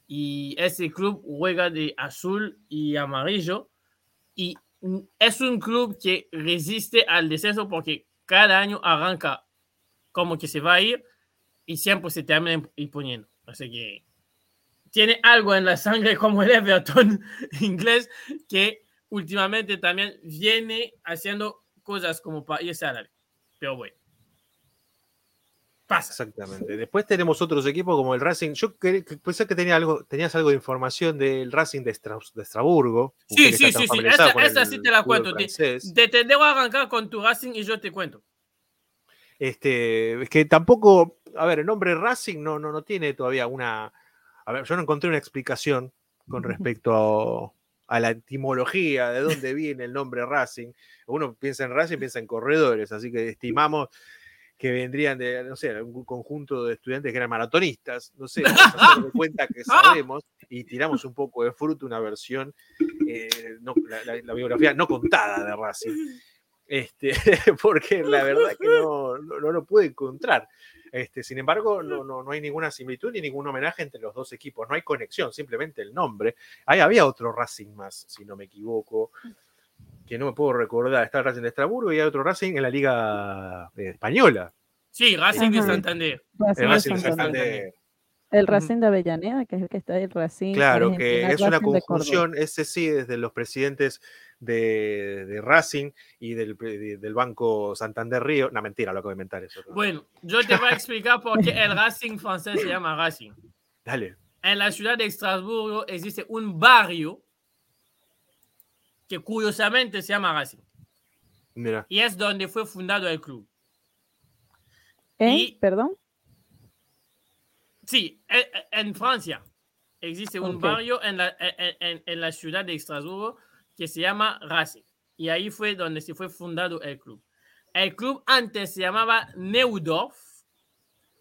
y ese club juega de azul y amarillo y es un club que resiste al descenso porque cada año arranca como que se va a ir y siempre se termina imponiendo. Así que tiene algo en la sangre como el Everton inglés que últimamente también viene haciendo cosas como para irse a la. Pero bueno. Pasa. Exactamente. Después tenemos otros equipos como el Racing. Yo pensé que tenía algo, tenías algo de información del Racing de, Estra- de Estraburgo. Sí, sí, sí, sí. Esa, sí te la cuento. Te, francés. te, te debo arrancar con tu Racing y yo te cuento. Este, es que tampoco, a ver, el nombre Racing no, no, no tiene todavía una. A ver, yo no encontré una explicación con respecto a, la etimología de dónde viene el nombre Racing. Uno piensa en Racing, piensa en corredores, así que estimamos que vendrían de, no sé, un conjunto de estudiantes que eran maratonistas, no sé, vamos a cuenta que sabemos y tiramos un poco de fruto, una versión, eh, no, la- la biografía no contada de Racing. Este, porque la verdad que no, no, no lo pude encontrar. Este, sin embargo, no, no, no hay ninguna similitud ni ningún homenaje entre los dos equipos, no hay conexión, simplemente el nombre. Ahí había otro Racing más, si no me equivoco, que no me puedo recordar. Está el Racing de Estrasburgo y hay otro Racing en la Liga Española. Sí, Racing de. Santander. Racing El de Racing de Santander. El. Racing de Avellaneda, que es el que está el Racing. Claro, que Argentina, es una conjunción, ese sí, desde los presidentes de, de Racing y del, de- del Banco Santander Río. No, mentira, lo acabo de inventar eso. Bueno, yo te voy a explicar por qué el Racing francés se llama Racing. Dale. En la ciudad de Estrasburgo existe un barrio que curiosamente se llama Racing. Mira. Y es donde fue fundado el club. ¿Eh? y- ¿Perdón? Sí, e- e- en Francia existe un barrio en la, en, la ciudad de Estrasburgo que se llama Racing. Y ahí fue donde se fue fundado el club. El club antes se llamaba Neudorf.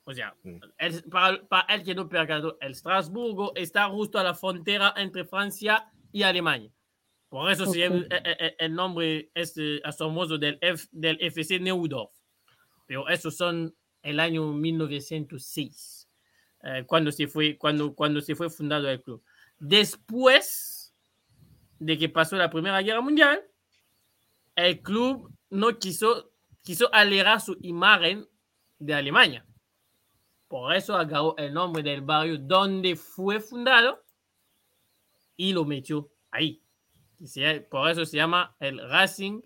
O sea, el- para, para el que no percató, el Estrasburgo está justo a la frontera entre Francia y Alemania. Por eso se llama- el nombre es eh, asombroso del, F, del FC Neudorf. Pero esos son el año 1906 eh, cuando, se fue, cuando, cuando se fue fundado el club. Después de que pasó la Primera Guerra Mundial, el club no quiso, quiso alejar su imagen de Alemania. Por eso agarró el nombre del barrio donde fue fundado y lo metió ahí. Por eso se llama el Racing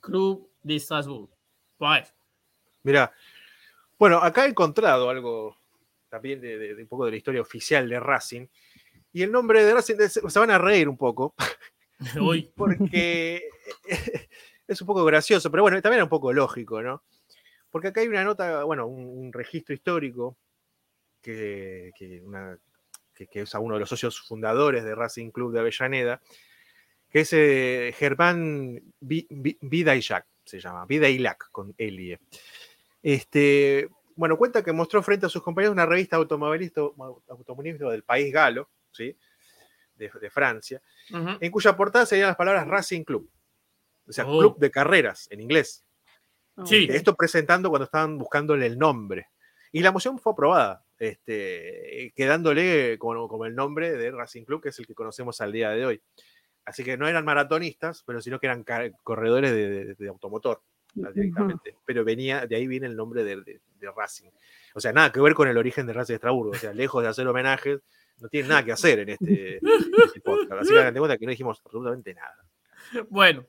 Club de Estrasburgo. Por. Mira, bueno, acá he encontrado algo también de, de- de un poco de la historia oficial de Racing. Y el nombre de Racing, se van a reír un poco, Uy, porque es un poco gracioso, pero bueno, también es un poco lógico, ¿no? Porque acá hay una nota, bueno, un, un registro histórico que, que, una- que- que es a uno de los socios fundadores de Racing Club de Avellaneda, que es eh, Germán Vi- Vi- Vidaillac, se llama, Vidaillac con Elie. Este, bueno, cuenta que mostró frente a sus compañeros una revista automovilista, del país galo, ¿sí? de, de Francia, en cuya portada serían las palabras Racing Club. O sea, Oh. club de carreras en inglés. Sí. Esto presentando cuando estaban buscándole el nombre. Y la moción fue aprobada, este, quedándole como, como el nombre de Racing Club, que es el que conocemos al día de hoy. Así que no eran maratonistas, pero sino que eran corredores de, de- de automotor Directamente. Pero venía, de ahí viene el nombre de, de- de Racing. O sea, nada que ver con el origen de Racing de Estrasburgo. O sea, lejos de hacer homenajes, no tienen nada que hacer en este, en este podcast. Así que hagan de cuenta que no dijimos absolutamente nada. Bueno,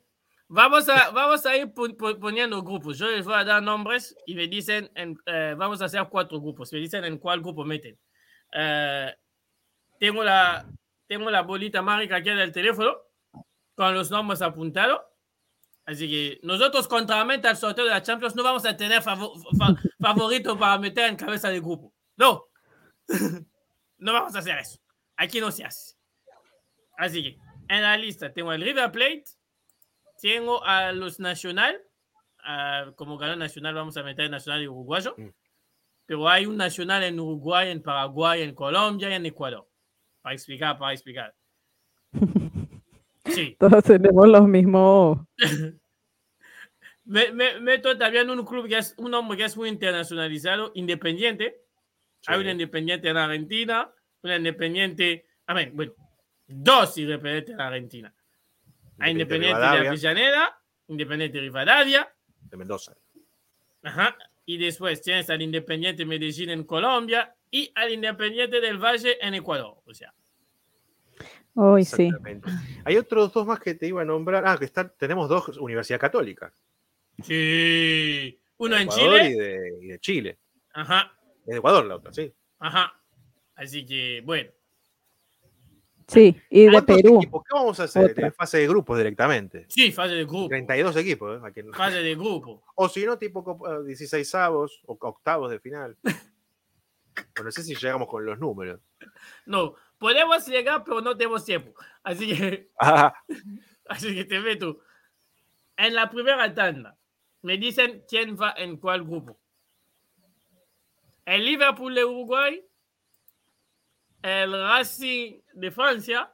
vamos a, vamos a ir pon- pon- poniendo grupos. Yo les voy a dar nombres y me dicen, en- eh, vamos a hacer cuatro grupos. Me dicen en cuál grupo meten. Eh, tengo, la, tengo la bolita mágica aquí del teléfono con los nombres apuntados. Así que nosotros, contrariamente al sorteo de la Champions, no vamos a tener favo- fa- favorito para meter en cabeza de grupo. No. no vamos a hacer eso. Aquí no se hace. Así que en la lista tengo el River Plate, tengo a los Nacional, como ganó Nacional vamos a meter Nacional y Uruguayo, Mm. pero hay un Nacional en Uruguay, en Paraguay, en Colombia y en Ecuador. Para explicar, para explicar. Sí, Todos tenemos los mismos. me, me- meto también un club que es un hombre que es muy internacionalizado, independiente. Hay un Sí. independiente en Argentina, un independiente, a ver, bueno, dos independientes en Argentina. Hay Independiente de Rivadavia, Avellaneda, Independiente de Rivadavia, de Mendoza. ajá, y después tienes al Independiente Medellín en Colombia y al Independiente del Valle en Ecuador. O sea, Hoy sí. Hay otros dos más que te iba a nombrar. Ah, que están, tenemos dos Universidad Católica. sí, uno de en Ecuador Chile, Y de, y de Chile. ajá, Es de Ecuador la otra, sí. ajá. Así que, bueno, Sí, y de ¿Cuántos Perú. equipos? ¿Qué vamos a hacer? Otra. En fase de grupos directamente. sí, fase de grupo, 32 equipos. ¿eh? Aquí no- fase de grupo. O si no, tipo copa- 16 avos o octavos de final. No sé si llegamos con los números. No, podemos llegar, pero no tenemos tiempo. Así que, así que te meto. En la primera tanda, me dicen quién va en cuál grupo. El Liverpool de Uruguay, el Racing de Francia,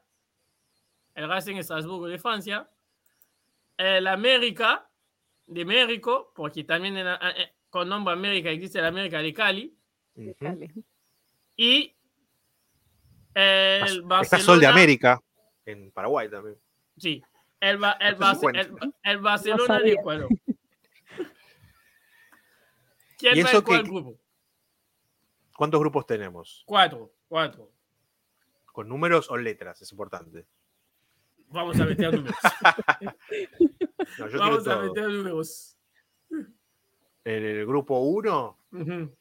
el Racing Estrasburgo de Francia, el América de México, porque también en la- eh, con nombre América existe la América de Cali, Ujú. Dale. y el Está Barcelona. Sol de América, en Paraguay también. Sí, el, Ba- el, el- el Barcelona de sabía. Ecuador. ¿Quién ¿Y eso cuál qué- grupo? ¿Cuántos grupos tenemos? Cuatro, cuatro. ¿Con números o letras? Es importante. Vamos a meter números. No, yo Vamos a todo. meter números. En el grupo 1, Ujú.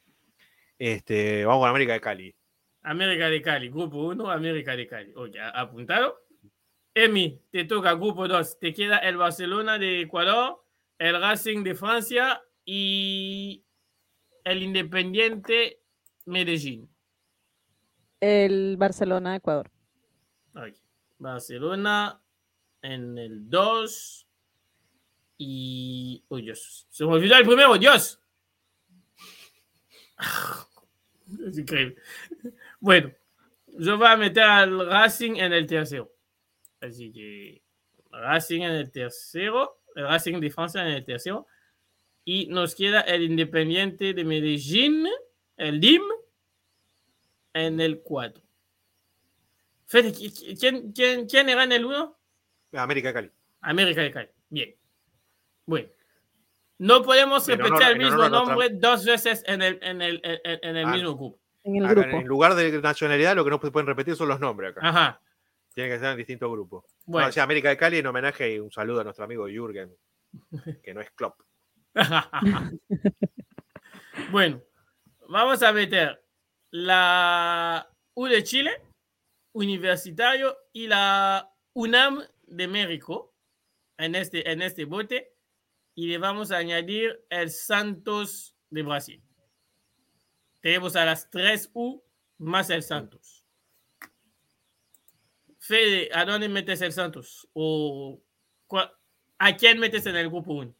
este, vamos con América de Cali. América de Cali, grupo 1, América de Cali. Ok, apuntado. Emi, te toca grupo 2. Te queda el Barcelona de Ecuador, el Racing de Francia y el Independiente Medellín. El Barcelona de Ecuador. Ok. Barcelona en el 2 y... Uy, Dios. Se me olvidó el primero, Dios. Es increíble. Bueno, yo voy a meter al Racing en el tercero. Así que Racing en el tercero, el Racing de Francia en el tercero. Y nos queda el Independiente de Medellín, el DIM, en el 4. Fede, ¿qui- qui- ¿quién, quién, quién era en el 1? América de Cali. América de Cali. Bien. Bueno. No podemos repetir honor- el mismo nombre dos veces en el, en el, en el Ah. mismo grupo. En el grupo. en lugar de nacionalidad, lo que no se pueden repetir son los nombres acá. Ajá. Tienen que ser en distintos grupos. Bueno. No, o sea, América de Cali en homenaje y un saludo a nuestro amigo Jürgen, que no es Klopp. bueno, vamos a meter la U de Chile, Universitario y la UNAM de México en este, en este bote y le vamos a añadir el Santos de Brasil. Tenemos a las tres U más el Santos. Fede, ¿a dónde metes el Santos? ¿O a quién metes en el grupo 1?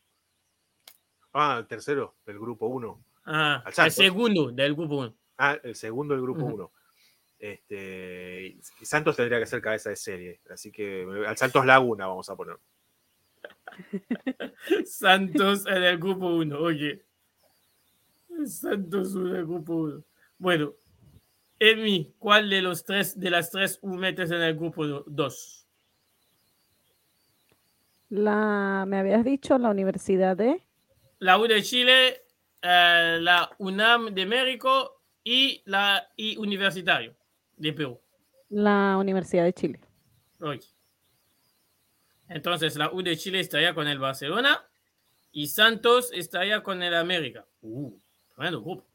Ah, el tercero del grupo 1. Ah, Al el segundo del grupo 1. Ah, el segundo del grupo Ujú. 1. Este, Santos tendría que ser cabeza de serie. Así que al Santos Laguna vamos a poner. Santos en el grupo 1, oye. El grupo 1. Bueno, Emi, ¿cuál de los tres de las tres U metes en el grupo 2? La, me habías dicho la Universidad de La U de Chile, eh, la UNAM de México y la y Universitario de Perú. la Universidad de Chile. Entonces la U de Chile estaría con el Barcelona y Santos estaría con el América. Uh, tremendo grupo.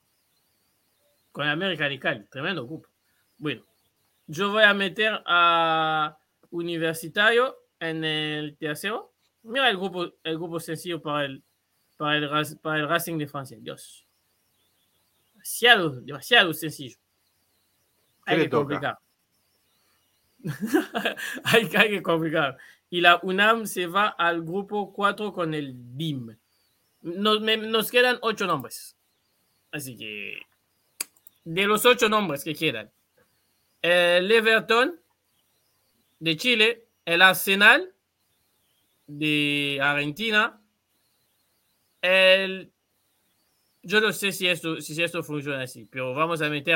Con América de Cali, tremendo grupo. Bueno, yo voy a meter a Universitario en el tercero. Mira el grupo, el grupo sencillo para el, para el, para el Racing de Francia. Dios. Demasiado, demasiado sencillo. ¿Qué Hay que complicar. hay, que- hay que complicar. Y la UNAM se va al grupo 4 con el DIM. Nos, me- nos quedan ocho nombres. Así que, de los ocho nombres que quedan, el Everton de Chile, el Arsenal de Argentina, el... Yo no sé si esto, si esto funciona así, pero vamos a meter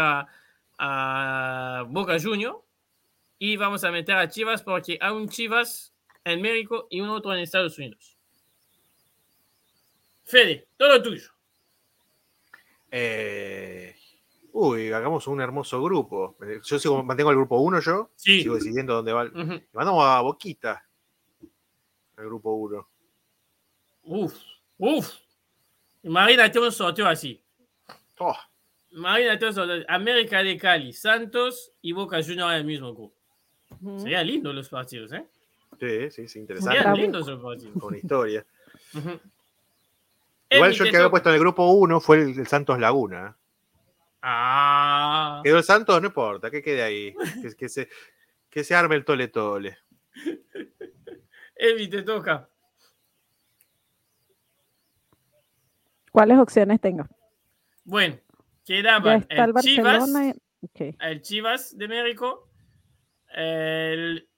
a, Boca Junior y vamos a meter a Chivas porque hay un Chivas en México y un otro en Estados Unidos. Fede, todo tuyo. Eh, uy, hagamos un hermoso grupo. Yo sigo, mantengo el grupo 1 yo. Sí. Sigo decidiendo dónde va. el- Ujú. Mandamos a Boquita. El grupo 1. Uf, uf. Imagínate un sorteo así. Oh, Imagínate un sorteo. América de Cali, Santos y Boca Juniors en el mismo grupo. Ujú. Sería lindo los partidos, ¿eh? sí, sí, sí, interesante. Serían Bravo. lindos los partidos. Con historia. Igual yo el que había puesto en el grupo 1 fue el, el Santos Laguna. Ah. Quedó el Santos, no importa, que quede ahí. Que, que se, que se arme el tole tole. Emi, te toca. ¿Cuáles opciones tengo? Bueno, quedaban el el Chivas, Barcelona. y- ok. el Chivas de México, el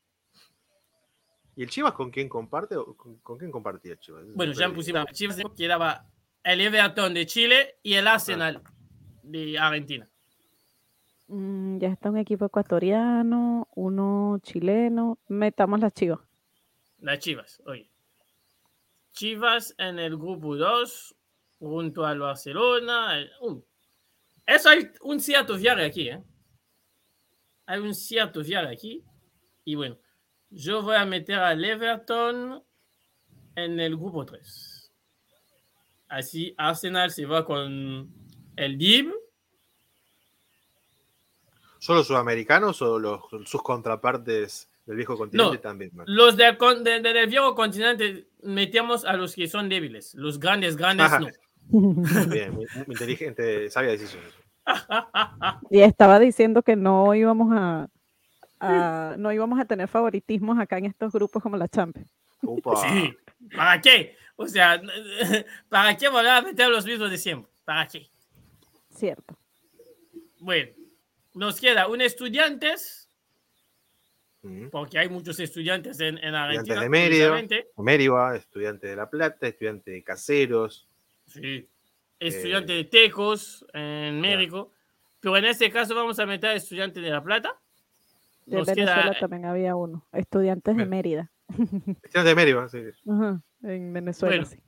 ¿Y el Chivas con quién comparte? o ¿Con, con quién compartía el Chivas? Bueno, ya pusimos a Chivas, quedaba el Everton de Chile y el Arsenal de Argentina. Mm, ya está un equipo ecuatoriano, uno chileno. Metamos las chivas. Las Chivas, oye. Chivas en el grupo 2, junto al Barcelona. el- uh, Eso hay un cierto viaje aquí, ¿eh? Hay un cierto viaje aquí. Y bueno, yo voy a meter al Everton en el grupo 3. Así Arsenal se va con el DIM. ¿Solo sudamericanos o los, sus contrapartes del viejo continente No. también? man? Los del, con- de- de- del viejo continente metemos a los que son débiles. Los grandes, grandes Ajá. no. Bien, muy, muy inteligente, sabia decisión. y estaba diciendo que no íbamos a, a- no íbamos a tener favoritismos acá en estos grupos como la Champions. Sí. ¿Para qué? O sea, ¿para qué volver a meter los mismos de siempre? ¿Para qué? Cierto. Bueno, nos queda un estudiantes, Mm. porque hay muchos estudiantes en, en Argentina. de Mérida. estudiante de La Plata, estudiante de Caseros. Sí. Estudiante de Tecos en México. Pero en este caso vamos a meter estudiantes de La Plata. De Nos Venezuela queda, también había uno. Estudiantes de. Mérida. Estudiante de Mérida, sí. Ajá, En Venezuela, Bueno. sí.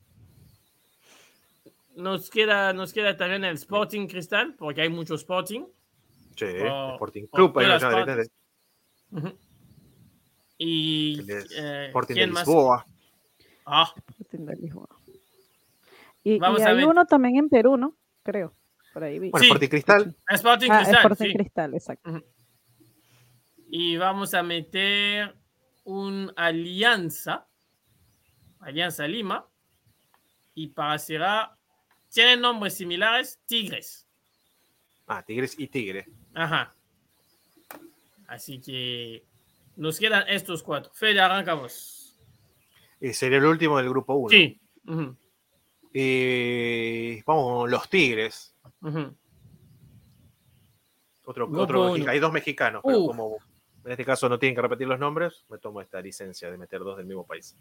nos, queda, nos queda también el Sporting Cristal, porque hay mucho Sporting. Sí, Oh, Sporting por Club, ahí directamente. Ujú. Y eh, Sporting de. Lisboa. Ah, Sporting de Lisboa. Y, y Vamos a hay ver. uno también en Perú, ¿no? Creo. Por ahí vi. Bueno, Sí. Sporting Cristal. Sporting ah, Cristal. Sporting sí. Cristal, exacto. Y vamos a meter un Alianza, Alianza Lima. Y para cerrar, tienen nombres similares, Tigres. Ah, Tigres y Tigre. Ajá. Así que nos quedan estos cuatro. Fede, arranca vos. Y sería el último del grupo 1. Sí. Y vamos con los Tigres. Otro, Grupo otro Hay dos mexicanos, pero Uh. como en este caso no tienen que repetir los nombres, me tomo esta licencia de meter dos del mismo país.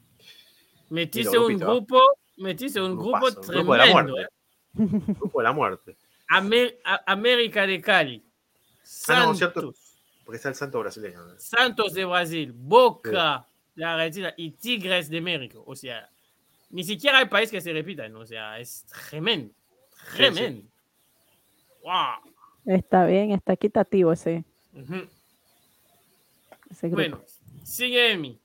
Metiste un ¿eh? grupo, metiste un grupo tremendo. grupo de la muerte. ¿eh? Grupo de la muerte. A- América de Cali. Ah, no, Santos. cierto. Porque está el santo brasileño. ¿no? Santos de Brasil, Boca de Argentina y Tigres de México. O sea, ni siquiera hay país que se repitan. O sea, es tremendo. sí. Tremendo. Wow. Está bien, está equitativo ese, Ujú. Ese grupo. Bueno, sigue Emi.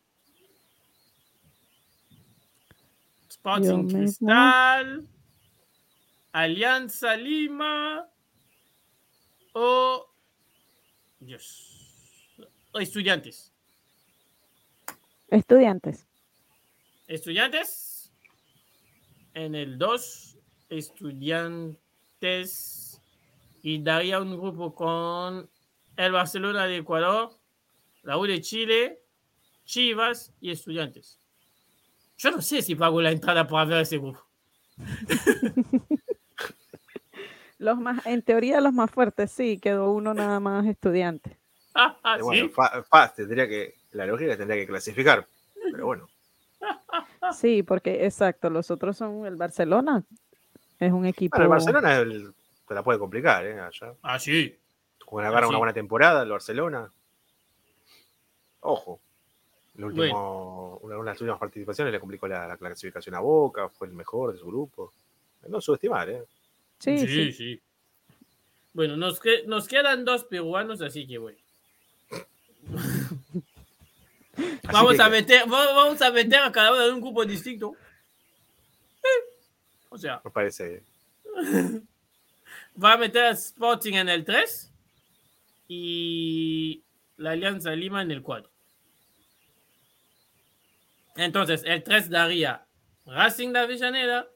Sporting mismo. Cristal, Alianza Lima o Dios, o Estudiantes. Estudiantes. Estudiantes. En el 2, estudiantes. Y daría un grupo con el Barcelona de Ecuador, la U de Chile, Chivas y Estudiantes. Yo no sé si pago la entrada para ver ese grupo. Los más, en teoría los más fuertes, sí, quedó uno nada más estudiante. Ah, ah, Eh, bueno, sí. fa- fa- tendría que, la lógica tendría que clasificar. Pero bueno, Sí, porque exacto, los otros son el Barcelona. Es un equipo. Bueno, el Barcelona es el- te la puede complicar, ¿eh? Allá. Ah, sí. Con agarra sí. una buena temporada, el Barcelona. Ojo. El último, una, una de las últimas participaciones le complicó la, la clasificación a Boca, fue el mejor de su grupo. No subestimar, ¿eh? Sí, Sí, sí. sí. Bueno, nos, que- nos quedan dos peruanos, así que bueno. Vamos que- a meter, va- vamos a meter a cada uno en un grupo distinto. Eh, O sea, Me parece. va a meter a Sporting en el 3 y la Alianza Lima en el 4. Entonces, el 3 daría Racing de Avellaneda,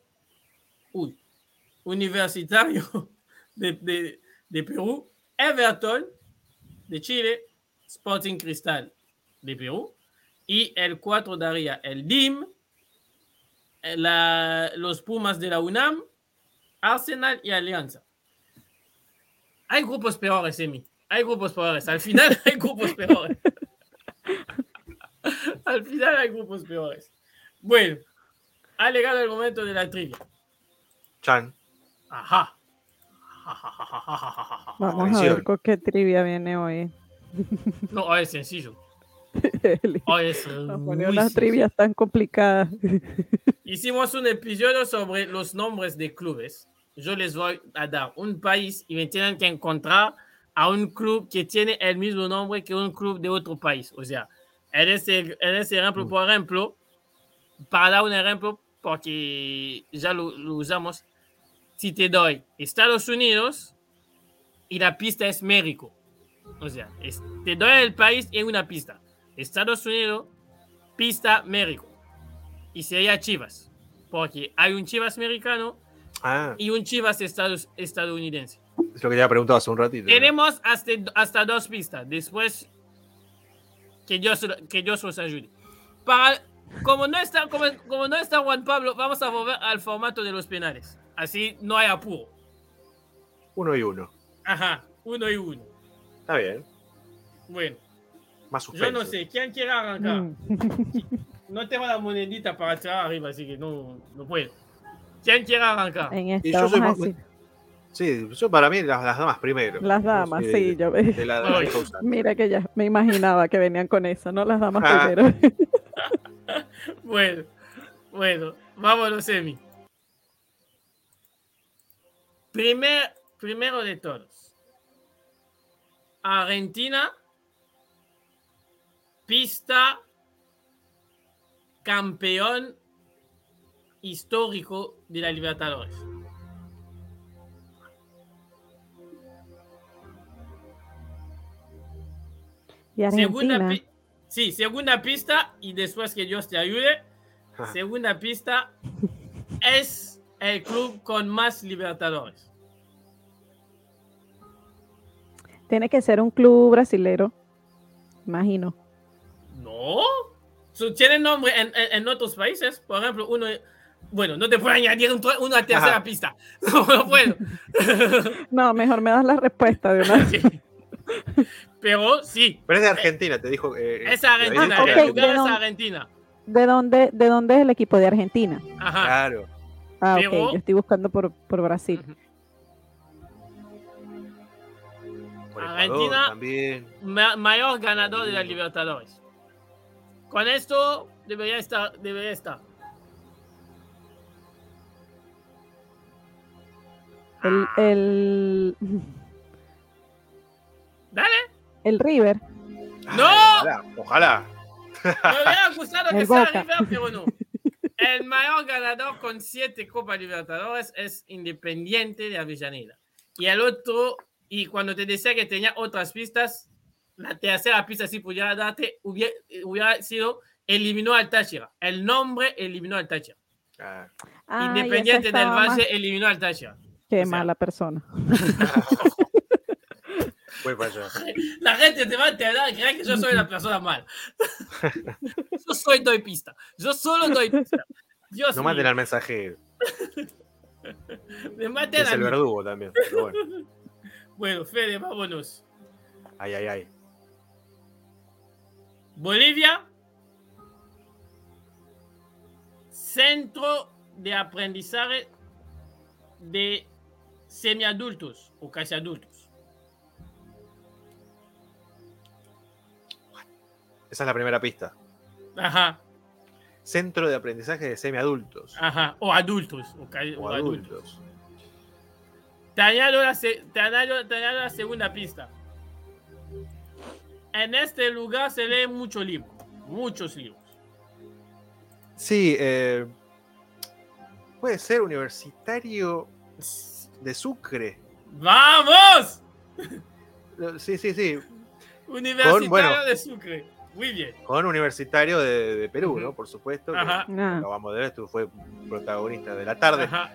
Universitario de, de- de Perú, Everton de Chile, Sporting Cristal de Perú, y el 4 daría el DIM, la- los Pumas de la UNAM, Arsenal y Alianza. Hay grupos peores, Emi. Hay grupos peores. Al final hay grupos peores. Al final hay grupos peores. Bueno, ha llegado el momento de la trivia. Chan. Ajá. Vamos a Atención. ver con qué trivia viene hoy. No, hoy es sencillo. Hoy es Nos muy pone unas trivias tan complicadas. Hicimos un episodio sobre los nombres de clubes. Yo les voy a dar un país y me tienen que encontrar a un club que tiene el mismo nombre que un club de otro país. O sea, en ese, ejemplo, Mm. por ejemplo, para dar un ejemplo, porque ya lo, lo usamos, si te doy Estados Unidos y la pista es México. O sea, es- te doy el país en una pista. Estados Unidos, pista México. Y sería Chivas. Porque hay un Chivas americano Ah, y un Chivas estados- estadounidense. es lo que ya preguntado hace un ratito. ¿no? Tenemos hasta, hasta dos pistas. Después, que Dios, que Dios os ayude. Para, como, no está, como, como no está Juan Pablo, vamos a volver al formato de los penales. Así no hay apuro. Uno y uno. Ajá, uno y uno. Está bien. Bueno, Más yo no sé, ¿quién quiere arrancar? Mm. No tengo la monedita para tirar arriba, así que no, no puedo. ¿Quién quiere arrancar? En Y yo soy más- Sí, yo para mí las, las damas primero. las damas, sí, yo De la, de la Ay. cosa. Mira que ya me imaginaba que venían con esa, ¿no? Las damas Ah. primero. Bueno, bueno, vámonos, Emi. Primer, primero de todos. Argentina, pista campeón histórico de la Libertadores. Y Segunda, sí, segunda pista y después que Dios te ayude. Ajá. Segunda pista es el club con más Libertadores. tiene que ser un club brasilero, imagino. No. So, Tienen nombre en, en- en otros países. Por ejemplo, uno. Bueno, no te puedo añadir un- una tercera Ajá. pista. No, no puedo. No, mejor me das la respuesta de una. Pero sí, Pero es de Argentina, te dijo. eh, es te Argentina. dijo ok, el lugar de es dónde- Argentina. ¿De dónde, ¿De dónde es el equipo de Argentina? Ajá. Claro. Ah, Pero- ok, yo estoy buscando por, por Brasil. Por Argentina. también. Ma- mayor ganador de la Libertadores. Con esto debería estar. Debería estar. El, el, Dale. El River. ¡No! Ojalá. ojalá. Me hubiera gustado que El sea Boca. River, pero no. El mayor ganador con siete Copas Libertadores es Independiente de Avellaneda. Y el otro, y cuando te decía que tenía otras pistas, la tercera pista si pudiera darte, hubiera, hubiera sido eliminó al Táchira. El nombre eliminó al Táchira. Ah, Ah, Independiente del más- Valle eliminó al Táchira. Qué o sea- mala persona. voy para allá. La gente te va a enterar y creer que yo soy la persona mala. Yo soy doy pista. Yo solo doy pista. Dios No mío, manden al mensajero. me maten es el verdugo también. pero bueno. Bueno, Fede, vámonos. Ay, ay, ay. Bolivia, centro de aprendizaje de semiadultos o casi adultos. Esa es la primera pista. Ajá, Centro de aprendizaje de semiadultos. ajá, o adultos. O, casi- o o adultos. adultos. Te añado, la, se- te añado- te añado la segunda pista. En este lugar se lee mucho libro, muchos libros. Sí, eh, puede ser universitario de Sucre. ¡Vamos! Sí, sí, sí. Universitario bueno. de Sucre. Muy bien. Con universitario de, de Perú. ¿no? Por supuesto. que Ajá. Ah, Acabamos de ver, esto fue protagonista de la tarde. Ajá.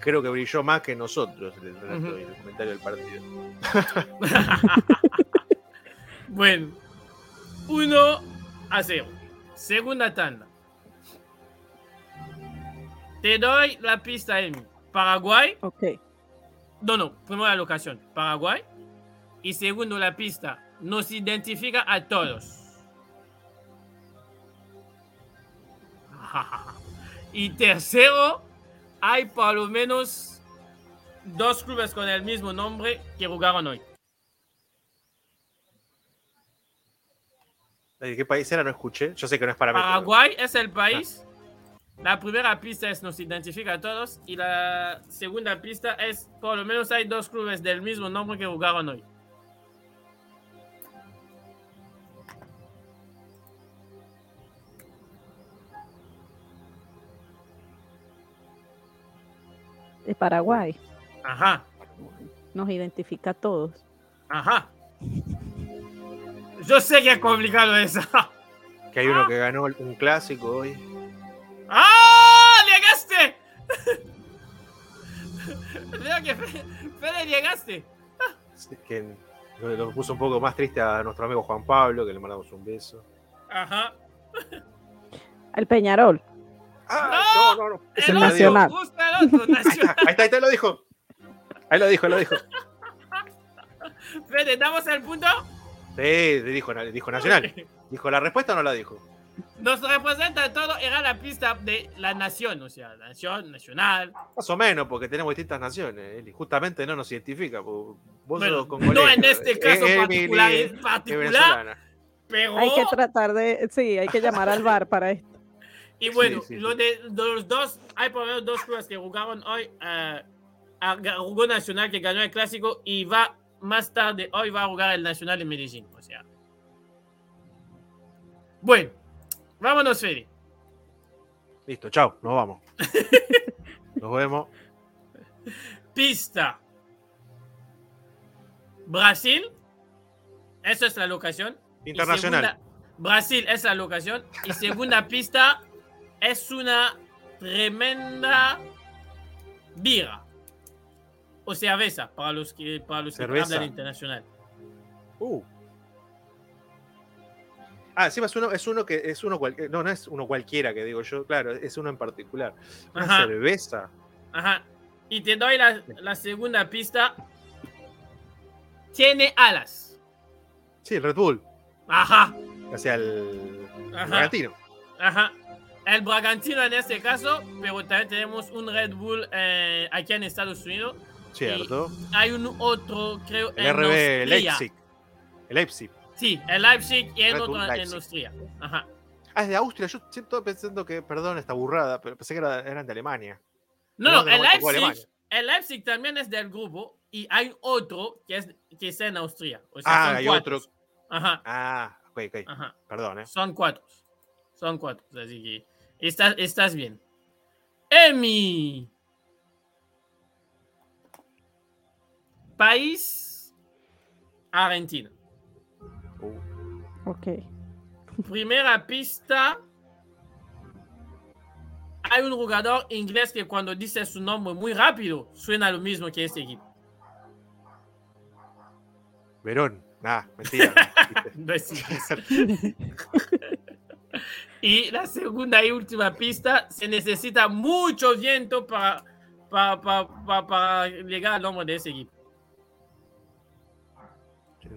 Creo que brilló más que nosotros en el el comentario del partido. bueno, 1 a 0. Segunda tanda. Te doy la pista, Emi. Paraguay. ok. No, no. Primero la locación. Paraguay. Y segundo la pista. Nos identifica a todos. Y tercero, hay por lo menos dos clubes con el mismo nombre que jugaron hoy. ¿De qué país era? No escuché. Yo sé que no es para. Paraguay es el país. La primera pista es nos identifica a todos y la segunda pista es por lo menos hay dos clubes del mismo nombre que jugaron hoy. De Paraguay. Ajá, Nos identifica a todos. ajá. Yo sé que es complicado eso. Que hay uno que ganó un clásico hoy. ¡Ah! ¡Llegaste! Veo que Fe- Fede llegaste. Que lo puso un poco más triste a nuestro amigo Juan Pablo, que le mandamos un beso. Ajá. El Peñarol. ¡Ah! ¡No! No, no, no. Es el. Nacional. Justo el otro, Ahí está, Nacional. ahí está, ahí está, lo dijo. Ahí lo dijo, ahí lo dijo. Fede, ¿damos el punto? Sí, dijo, dijo Nacional. ¿Dijo la respuesta o no la dijo? Nos representa todo, era la pista de la nación, o sea, nación, nacional. Más o menos, porque tenemos distintas naciones. Eli. Justamente no nos identifica. Vos Bueno, sos no en este caso particular, es- es es particular, venezolana. pero... Hay que tratar de. Sí, hay que llamar al bar para esto. Y bueno, Sí, sí, lo de, de los dos, hay por lo menos dos clubes que jugaron hoy. a- jugó Nacional que ganó el clásico y va más tarde, hoy va a jugar el Nacional en Medellín. O sea. Bueno, vámonos, Fede. Listo, chao, nos vamos. Nos vemos. Pista. Brasil. Esa es la locación. Internacional. segunda- Brasil es la locación. Y segunda pista es una tremenda birra. O cerveza para los que, para los que hablan internacional. Uh. Ah, encima es uno, es uno que es uno cualquiera. No, no es uno cualquiera que digo yo, claro, es uno en particular. Una Ajá. cerveza. Ajá. Y te doy la, la segunda pista. Tiene alas. Sí, el Red Bull. Ajá. Sea, el Ajá. Bragantino. Ajá. El Bragantino en este caso, pero también tenemos un Red Bull eh, aquí en Estados Unidos. Cierto. Hay un otro, creo, El en RB Austria. Leipzig. El Leipzig. Sí, el Leipzig y el Red otro en. Austria. Ajá. Ah, es de Austria. Yo siento pensando que, perdón, esta burrada, pero pensé que era- eran de Alemania. No, no, el Leipzig, el Leipzig también es del grupo y hay otro que es que está en Austria. O sea, Ah, hay cuatro. otro. Ajá, Ah, ok, ok. ajá. Perdón, eh. Son cuatro. Son cuatro. Así que estás, estás bien. Emi. País. Argentina. Uh, Ok. Primera pista. Hay un jugador inglés que cuando dice su nombre muy rápido suena lo mismo que este equipo. Verón. Nah, mentira. No es inglés. y la segunda y última pista, se necesita mucho viento para, para, para, para- llegar al nombre de ese equipo.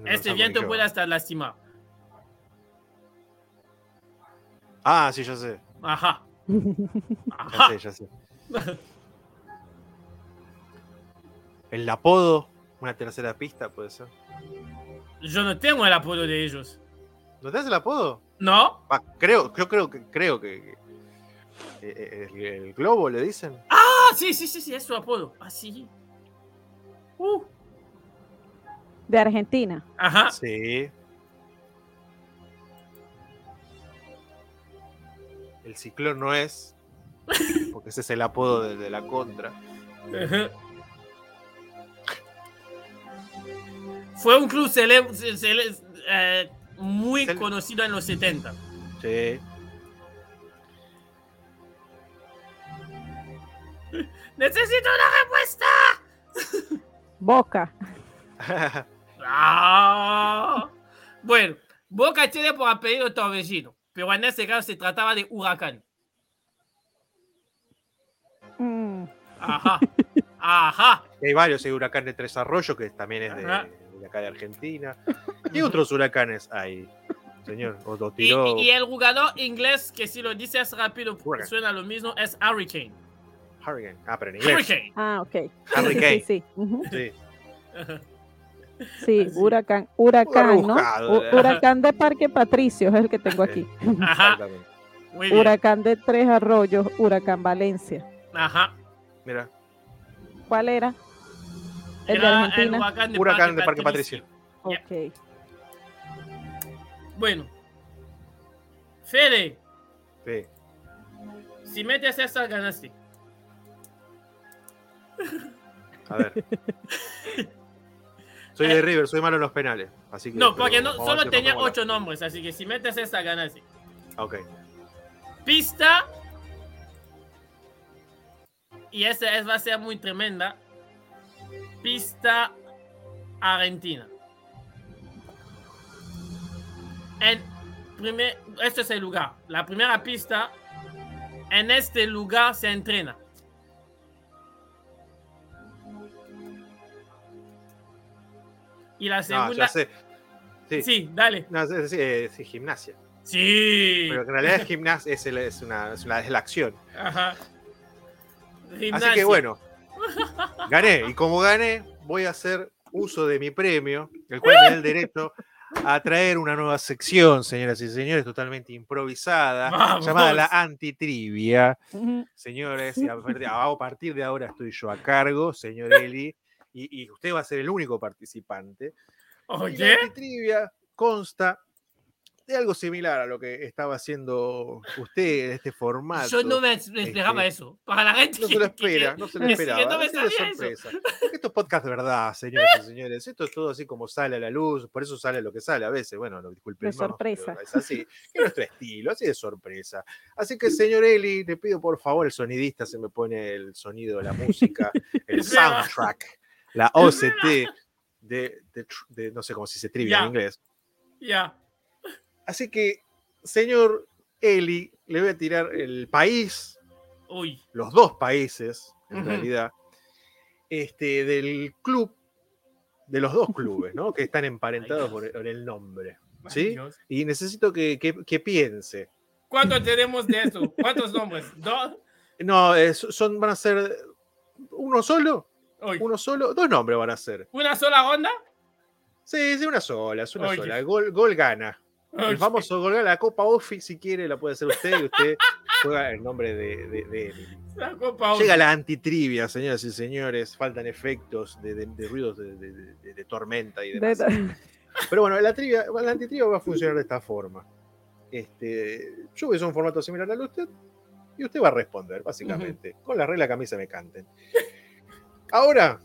Este viento puede hasta lastimar. Ah, sí, ya sé. Ajá. Ya Ajá. sé, ya sé. El apodo, una tercera pista puede ser. Yo no tengo el apodo de ellos. ¿No hace el apodo? ¿No? Ah, creo, yo creo que creo que, que- eh, el, el globo le dicen. Ah, sí, sí, sí, sí, es su apodo. Ah, sí. Uh. De Argentina. Ajá. Sí. El ciclón no es, porque ese es el apodo de, de la contra. Ajá. Fue un club cele- ce- cele- eh, muy Cele- conocido en los 70. Sí. ¡Necesito una respuesta! Boca. Ah. Bueno, Boca tiene por apellido Torbellino, pero en este caso se trataba de Huracán. Mm, Ajá. Ajá. Hay varios, hay huracán de Tres Arroyos, que también es de, Ajá. De acá de Argentina. ¿Qué otros huracanes hay? señor. O, o Y, tiró. y el jugador inglés que si lo dices rápido Hurricane. suena lo mismo es Hurricane. Hurricane. Ah, pero en inglés. Hurricane. Ah, ok. Hurricane. Sí, sí. ujú. Sí. Sí, Así. huracán, huracán, ¿no? huracán de Parque Patricio es el que tengo aquí. Ajá. Exactamente. Muy bien. Huracán de Tres Arroyos, huracán Valencia. Ajá. Mira. ¿Cuál era? El de Era el Argentina. huracán de Huracán de Parque Parque Patricio. Ok. Bueno. Fede, Sí. si metes esa ganaste. A ver. Soy de River, soy malo en los penales. Así que, No, porque no, solo tenía ocho nombres, así que si metes esa ganaste. Ok. Pista. Y esa es, va a ser muy tremenda. Pista Argentina. En primer, este es el lugar. La primera pista. En este lugar se entrena. Y la No, segunda. sé. Sí. sí, dale. No, sí, gimnasia. Sí. Pero en realidad es gimnasia, es, el- es una, es, una- es la acción. Ajá. Así que bueno, gané. Y como gané, voy a hacer uso de mi premio, el cual me da el derecho a traer una nueva sección, señoras y señores, totalmente improvisada, Vamos. llamada la antitrivia. Señores, y a partir, a partir de ahora estoy yo a cargo, señor Eli, y, y usted va a ser el único participante. Y la Oye. antitrivia consta de algo similar a lo que estaba haciendo usted en este formato. Yo no me esperaba Este, eso. Para la gente No se lo espera, que- no se lo esperaba. no me de sorpresa. Esto es podcast de verdad, señores y señores. Esto es todo así como sale a la luz, por eso sale lo que sale a veces. Bueno, no disculpen. De sorpresa. Es así, es nuestro estilo, así de sorpresa. Así que, señor Eli, te pido por favor, el sonidista se me pone el sonido, la música, el soundtrack, la OCT de, de de- no sé cómo se dice trivia en inglés. Ya. Así que, señor Eli, le voy a tirar el país Uy. los dos países, en realidad, este, del club, de los dos clubes, ¿no? Que están emparentados por el, por el nombre. ¿Sí? Dios. Y necesito que, que- que piense. ¿Cuántos tenemos de eso? ¿Cuántos nombres? ¿Dos? No, es- son, van a ser uno solo, Uy. uno solo, dos nombres van a ser. ¿Una sola ronda? Sí, sí, una sola, es una Oye. sola. Gol, gol gana. El famoso gol. La Copa Offi, si quiere, la puede hacer usted y usted juega el nombre de, de, de Eli. La Copa Llega la antitrivia, señoras y señores. Faltan efectos de, de- de ruidos de, de- de- de tormenta y demás. De- Pero bueno, la, trivia, la antitrivia va a funcionar de esta forma. Este, yo voy a un formato similar al de usted y usted va a responder, básicamente. Con la regla que a mí se me canten. Ahora,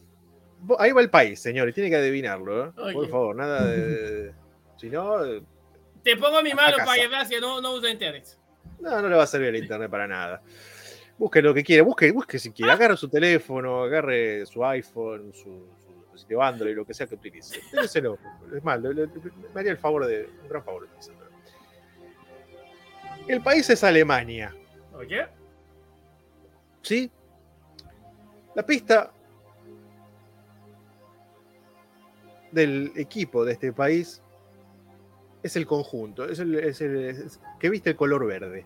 ahí va el país, señores. Tiene que adivinarlo, ¿eh? Por favor, nada de. Si no, Te pongo mi mano para que veas que no, no uso internet. no, no le va a servir el internet para nada. Busque lo que quiera, busque, busque si quiere. Agarre su teléfono, agarre su iPhone, su, su dispositivo Android, lo que sea que utilice. Déselo. Es más, le- le- me haría el favor de. Un gran favor. de. El país es Alemania, Oye. ¿sí? La pista del equipo de este país es el conjunto, es el, es el- es- que viste el color verde.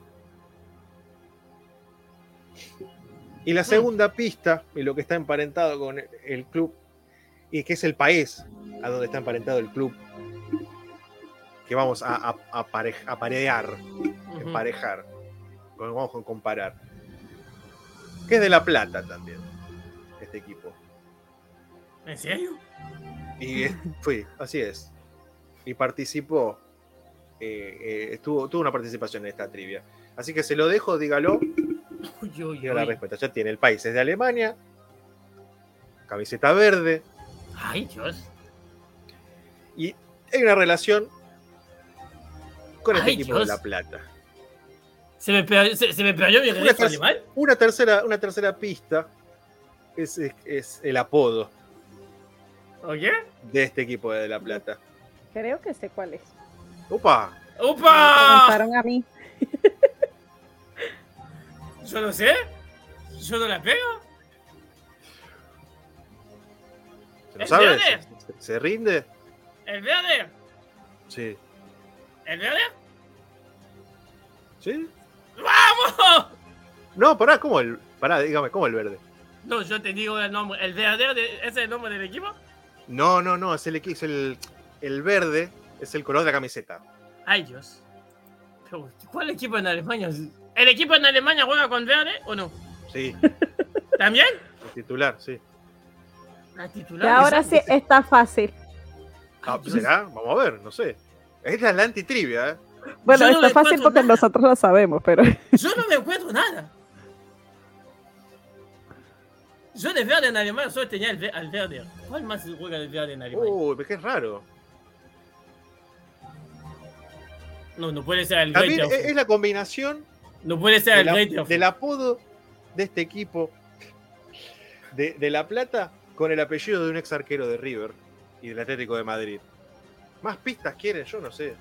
Y la segunda pista, y lo que está emparentado con el, el club, y que es el país a donde está emparentado el club, que vamos a, a, a parej- a parear, emparejar, con- vamos a comparar, que es de La Plata también, este equipo. ¿En serio? Y fue, así es. Y participó, eh, eh, estuvo, tuvo una participación en esta trivia. Así que se lo dejo, dígalo, Uy, uy, diga la respuesta. Ya tiene el país, es de Alemania, camiseta verde, Ay, Dios. y hay una relación con este Ay, equipo Dios. de La Plata. ¿Se me perdió, se, se me mi una tercera, una tercera pista es, es- es el apodo ¿Oye? de este equipo de La Plata. Creo que sé cuál es. ¡Upa! Me ¡Opa! preguntaron a mí. Yo no sé. Yo no la pego. ¿Se lo ¿Es sabe? verde? ¿Se, se- se rinde? ¿El verde? Sí. ¿El verde? ¿Sí? ¡Vamos! No, pará, ¿cómo el. Pará, dígame, ¿cómo el verde? No, yo te digo el nombre. ¿El verde de- ese es el nombre del equipo? No, no, no, es el es el, el verde, es el color de la camiseta. Ay, Dios. Pero, ¿Cuál equipo en Alemania? ¿El equipo en Alemania juega con verde o no? Sí, ¿También? el titular, sí. La Y titular. ahora sí está fácil. Ah, Dios. ¿Será? Vamos a ver, no sé. Esta es la antitrivia, ¿eh? Bueno, Yo no está fácil porque nada. nosotros lo sabemos, pero Yo no me encuentro nada. Yo de verde en Alemania solo tenía el al verde. ¿Cuál más juega de verde en Alemania? Uy, qué raro. No, no puede ser el También es, es la combinación No puede ser el del apodo de este equipo de, de La Plata con el apellido de un ex arquero de River y del Atlético de Madrid. ¿Más pistas quieren? Yo no sé.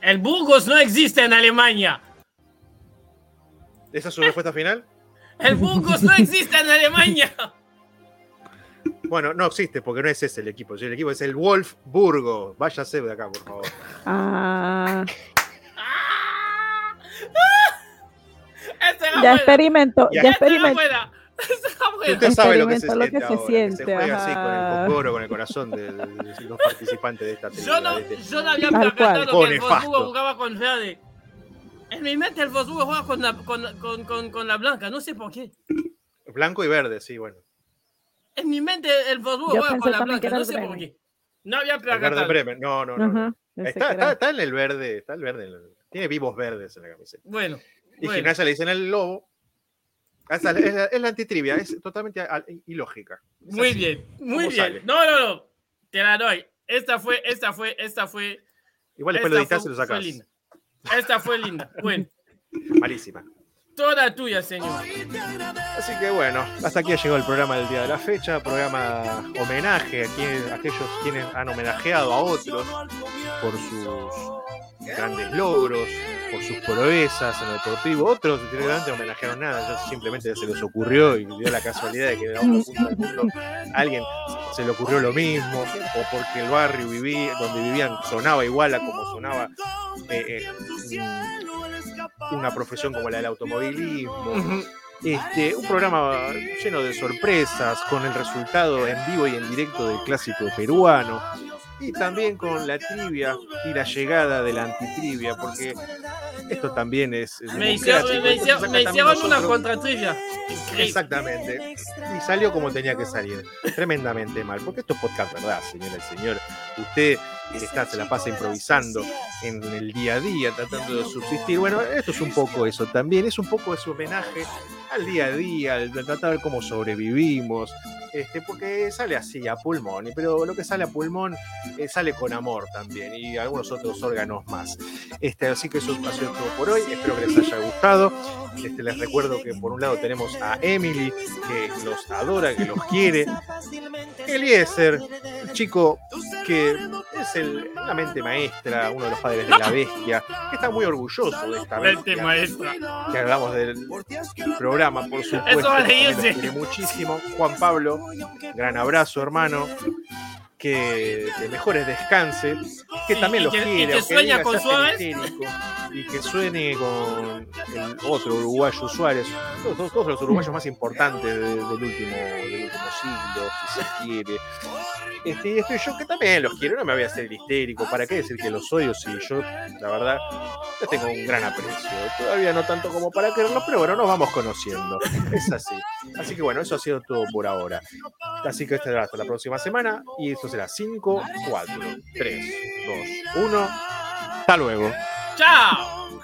El Burgos no existe en Alemania. ¿Esa es su respuesta final? El Burgos no existe en Alemania. Bueno, no existe porque no es ese el equipo. El equipo es el Wolfsburgo. Váyase de acá, por favor. ah, ¡Ah! Ya buena. experimentó, Ya. buena. Usted sabe lo que se lo siente que se ahora, siente, que se juega así con el cocoro, con el corazón de, de los participantes de esta Yo trivia. no, este- yo no había cual. que el. Wolfsburgo jugaba con verde. En mi mente el Wolfsburgo juega con la, con, con, con, con la blanca, no sé por qué. Blanco y verde, sí, bueno. En mi mente el Wolfsburgo Yo juega con la blanca, no sé por qué. No había El verde percatado. Bremen. No, no, no. no. Ajá, pensé Está, está, está en el verde, está el verde. Tiene vivos verdes en la camiseta. Bueno, Y bueno. Gimnasia le dicen el lobo. Esa Es la, es la antitrivia, es totalmente a- ilógica. Es muy así. bien, muy ¿Cómo bien. sale? No, no, no. Te la doy. Esta fue, esta fue, esta fue. Igual después lo editas y fue- lo fue sacas. linda. Esta fue linda. Bueno, Malísima. Toda tuya, señor. Así que bueno, hasta aquí llegado el programa del día de la fecha, programa homenaje a, quienes, a aquellos quienes han homenajeado a otros por sus grandes logros, por sus proezas en lo deportivo. Otros directamente no homenajearon nada, simplemente se les ocurrió y dio la casualidad de que de mundo alguien se le ocurrió lo mismo, o porque el barrio viví, donde vivían sonaba igual a como sonaba eh, eh, una profesión como la del automovilismo. Este, un programa lleno de sorpresas, con el resultado en vivo y en directo del clásico peruano, y también con la trivia y la llegada de la antitrivia, porque esto también es. Me hicieron, me me una contratrivia. Increíble. Exactamente. Y salió como tenía que salir. Tremendamente mal. Porque esto es podcast, ¿verdad, señora y señor? Usted está, se la pasa improvisando en el día a día, tratando de subsistir. Bueno, esto es un poco eso también. Es un poco ese homenaje al día a día, al tratar de ver cómo sobrevivimos. Este, porque sale así a pulmón, pero lo que sale a pulmón eh, sale con amor también y algunos otros órganos más. Este, así que eso ha sido todo por hoy. Espero que les haya gustado. Este, les recuerdo que por un lado tenemos a Emily, que los adora, que los quiere. Eliezer, chico que es el- la mente maestra, uno de los padres de la bestia, que está muy orgulloso de esta bestia. maestra. Que hablamos del programa, por supuesto. Eso vale muchísimo. Juan Pablo, gran abrazo, hermano. Que mejores descanse, que también y quiere, que sueña con "Se hace Suárez". histérico", y que suene con el otro uruguayo Suárez, todos, todos- los uruguayos más importantes de- del, último, del último siglo, si se quiere. Este, estoy yo que también los quiero, no me voy a hacer el histérico, ¿para qué decir que los odio si yo, la verdad, les tengo un gran aprecio? Todavía no tanto como para quererlos, pero bueno, nos vamos conociendo, es así. Así que bueno, eso ha sido todo por ahora. Así que este hasta la próxima semana y esto será 5, 4, 3, 2, 1. Hasta luego. Chao.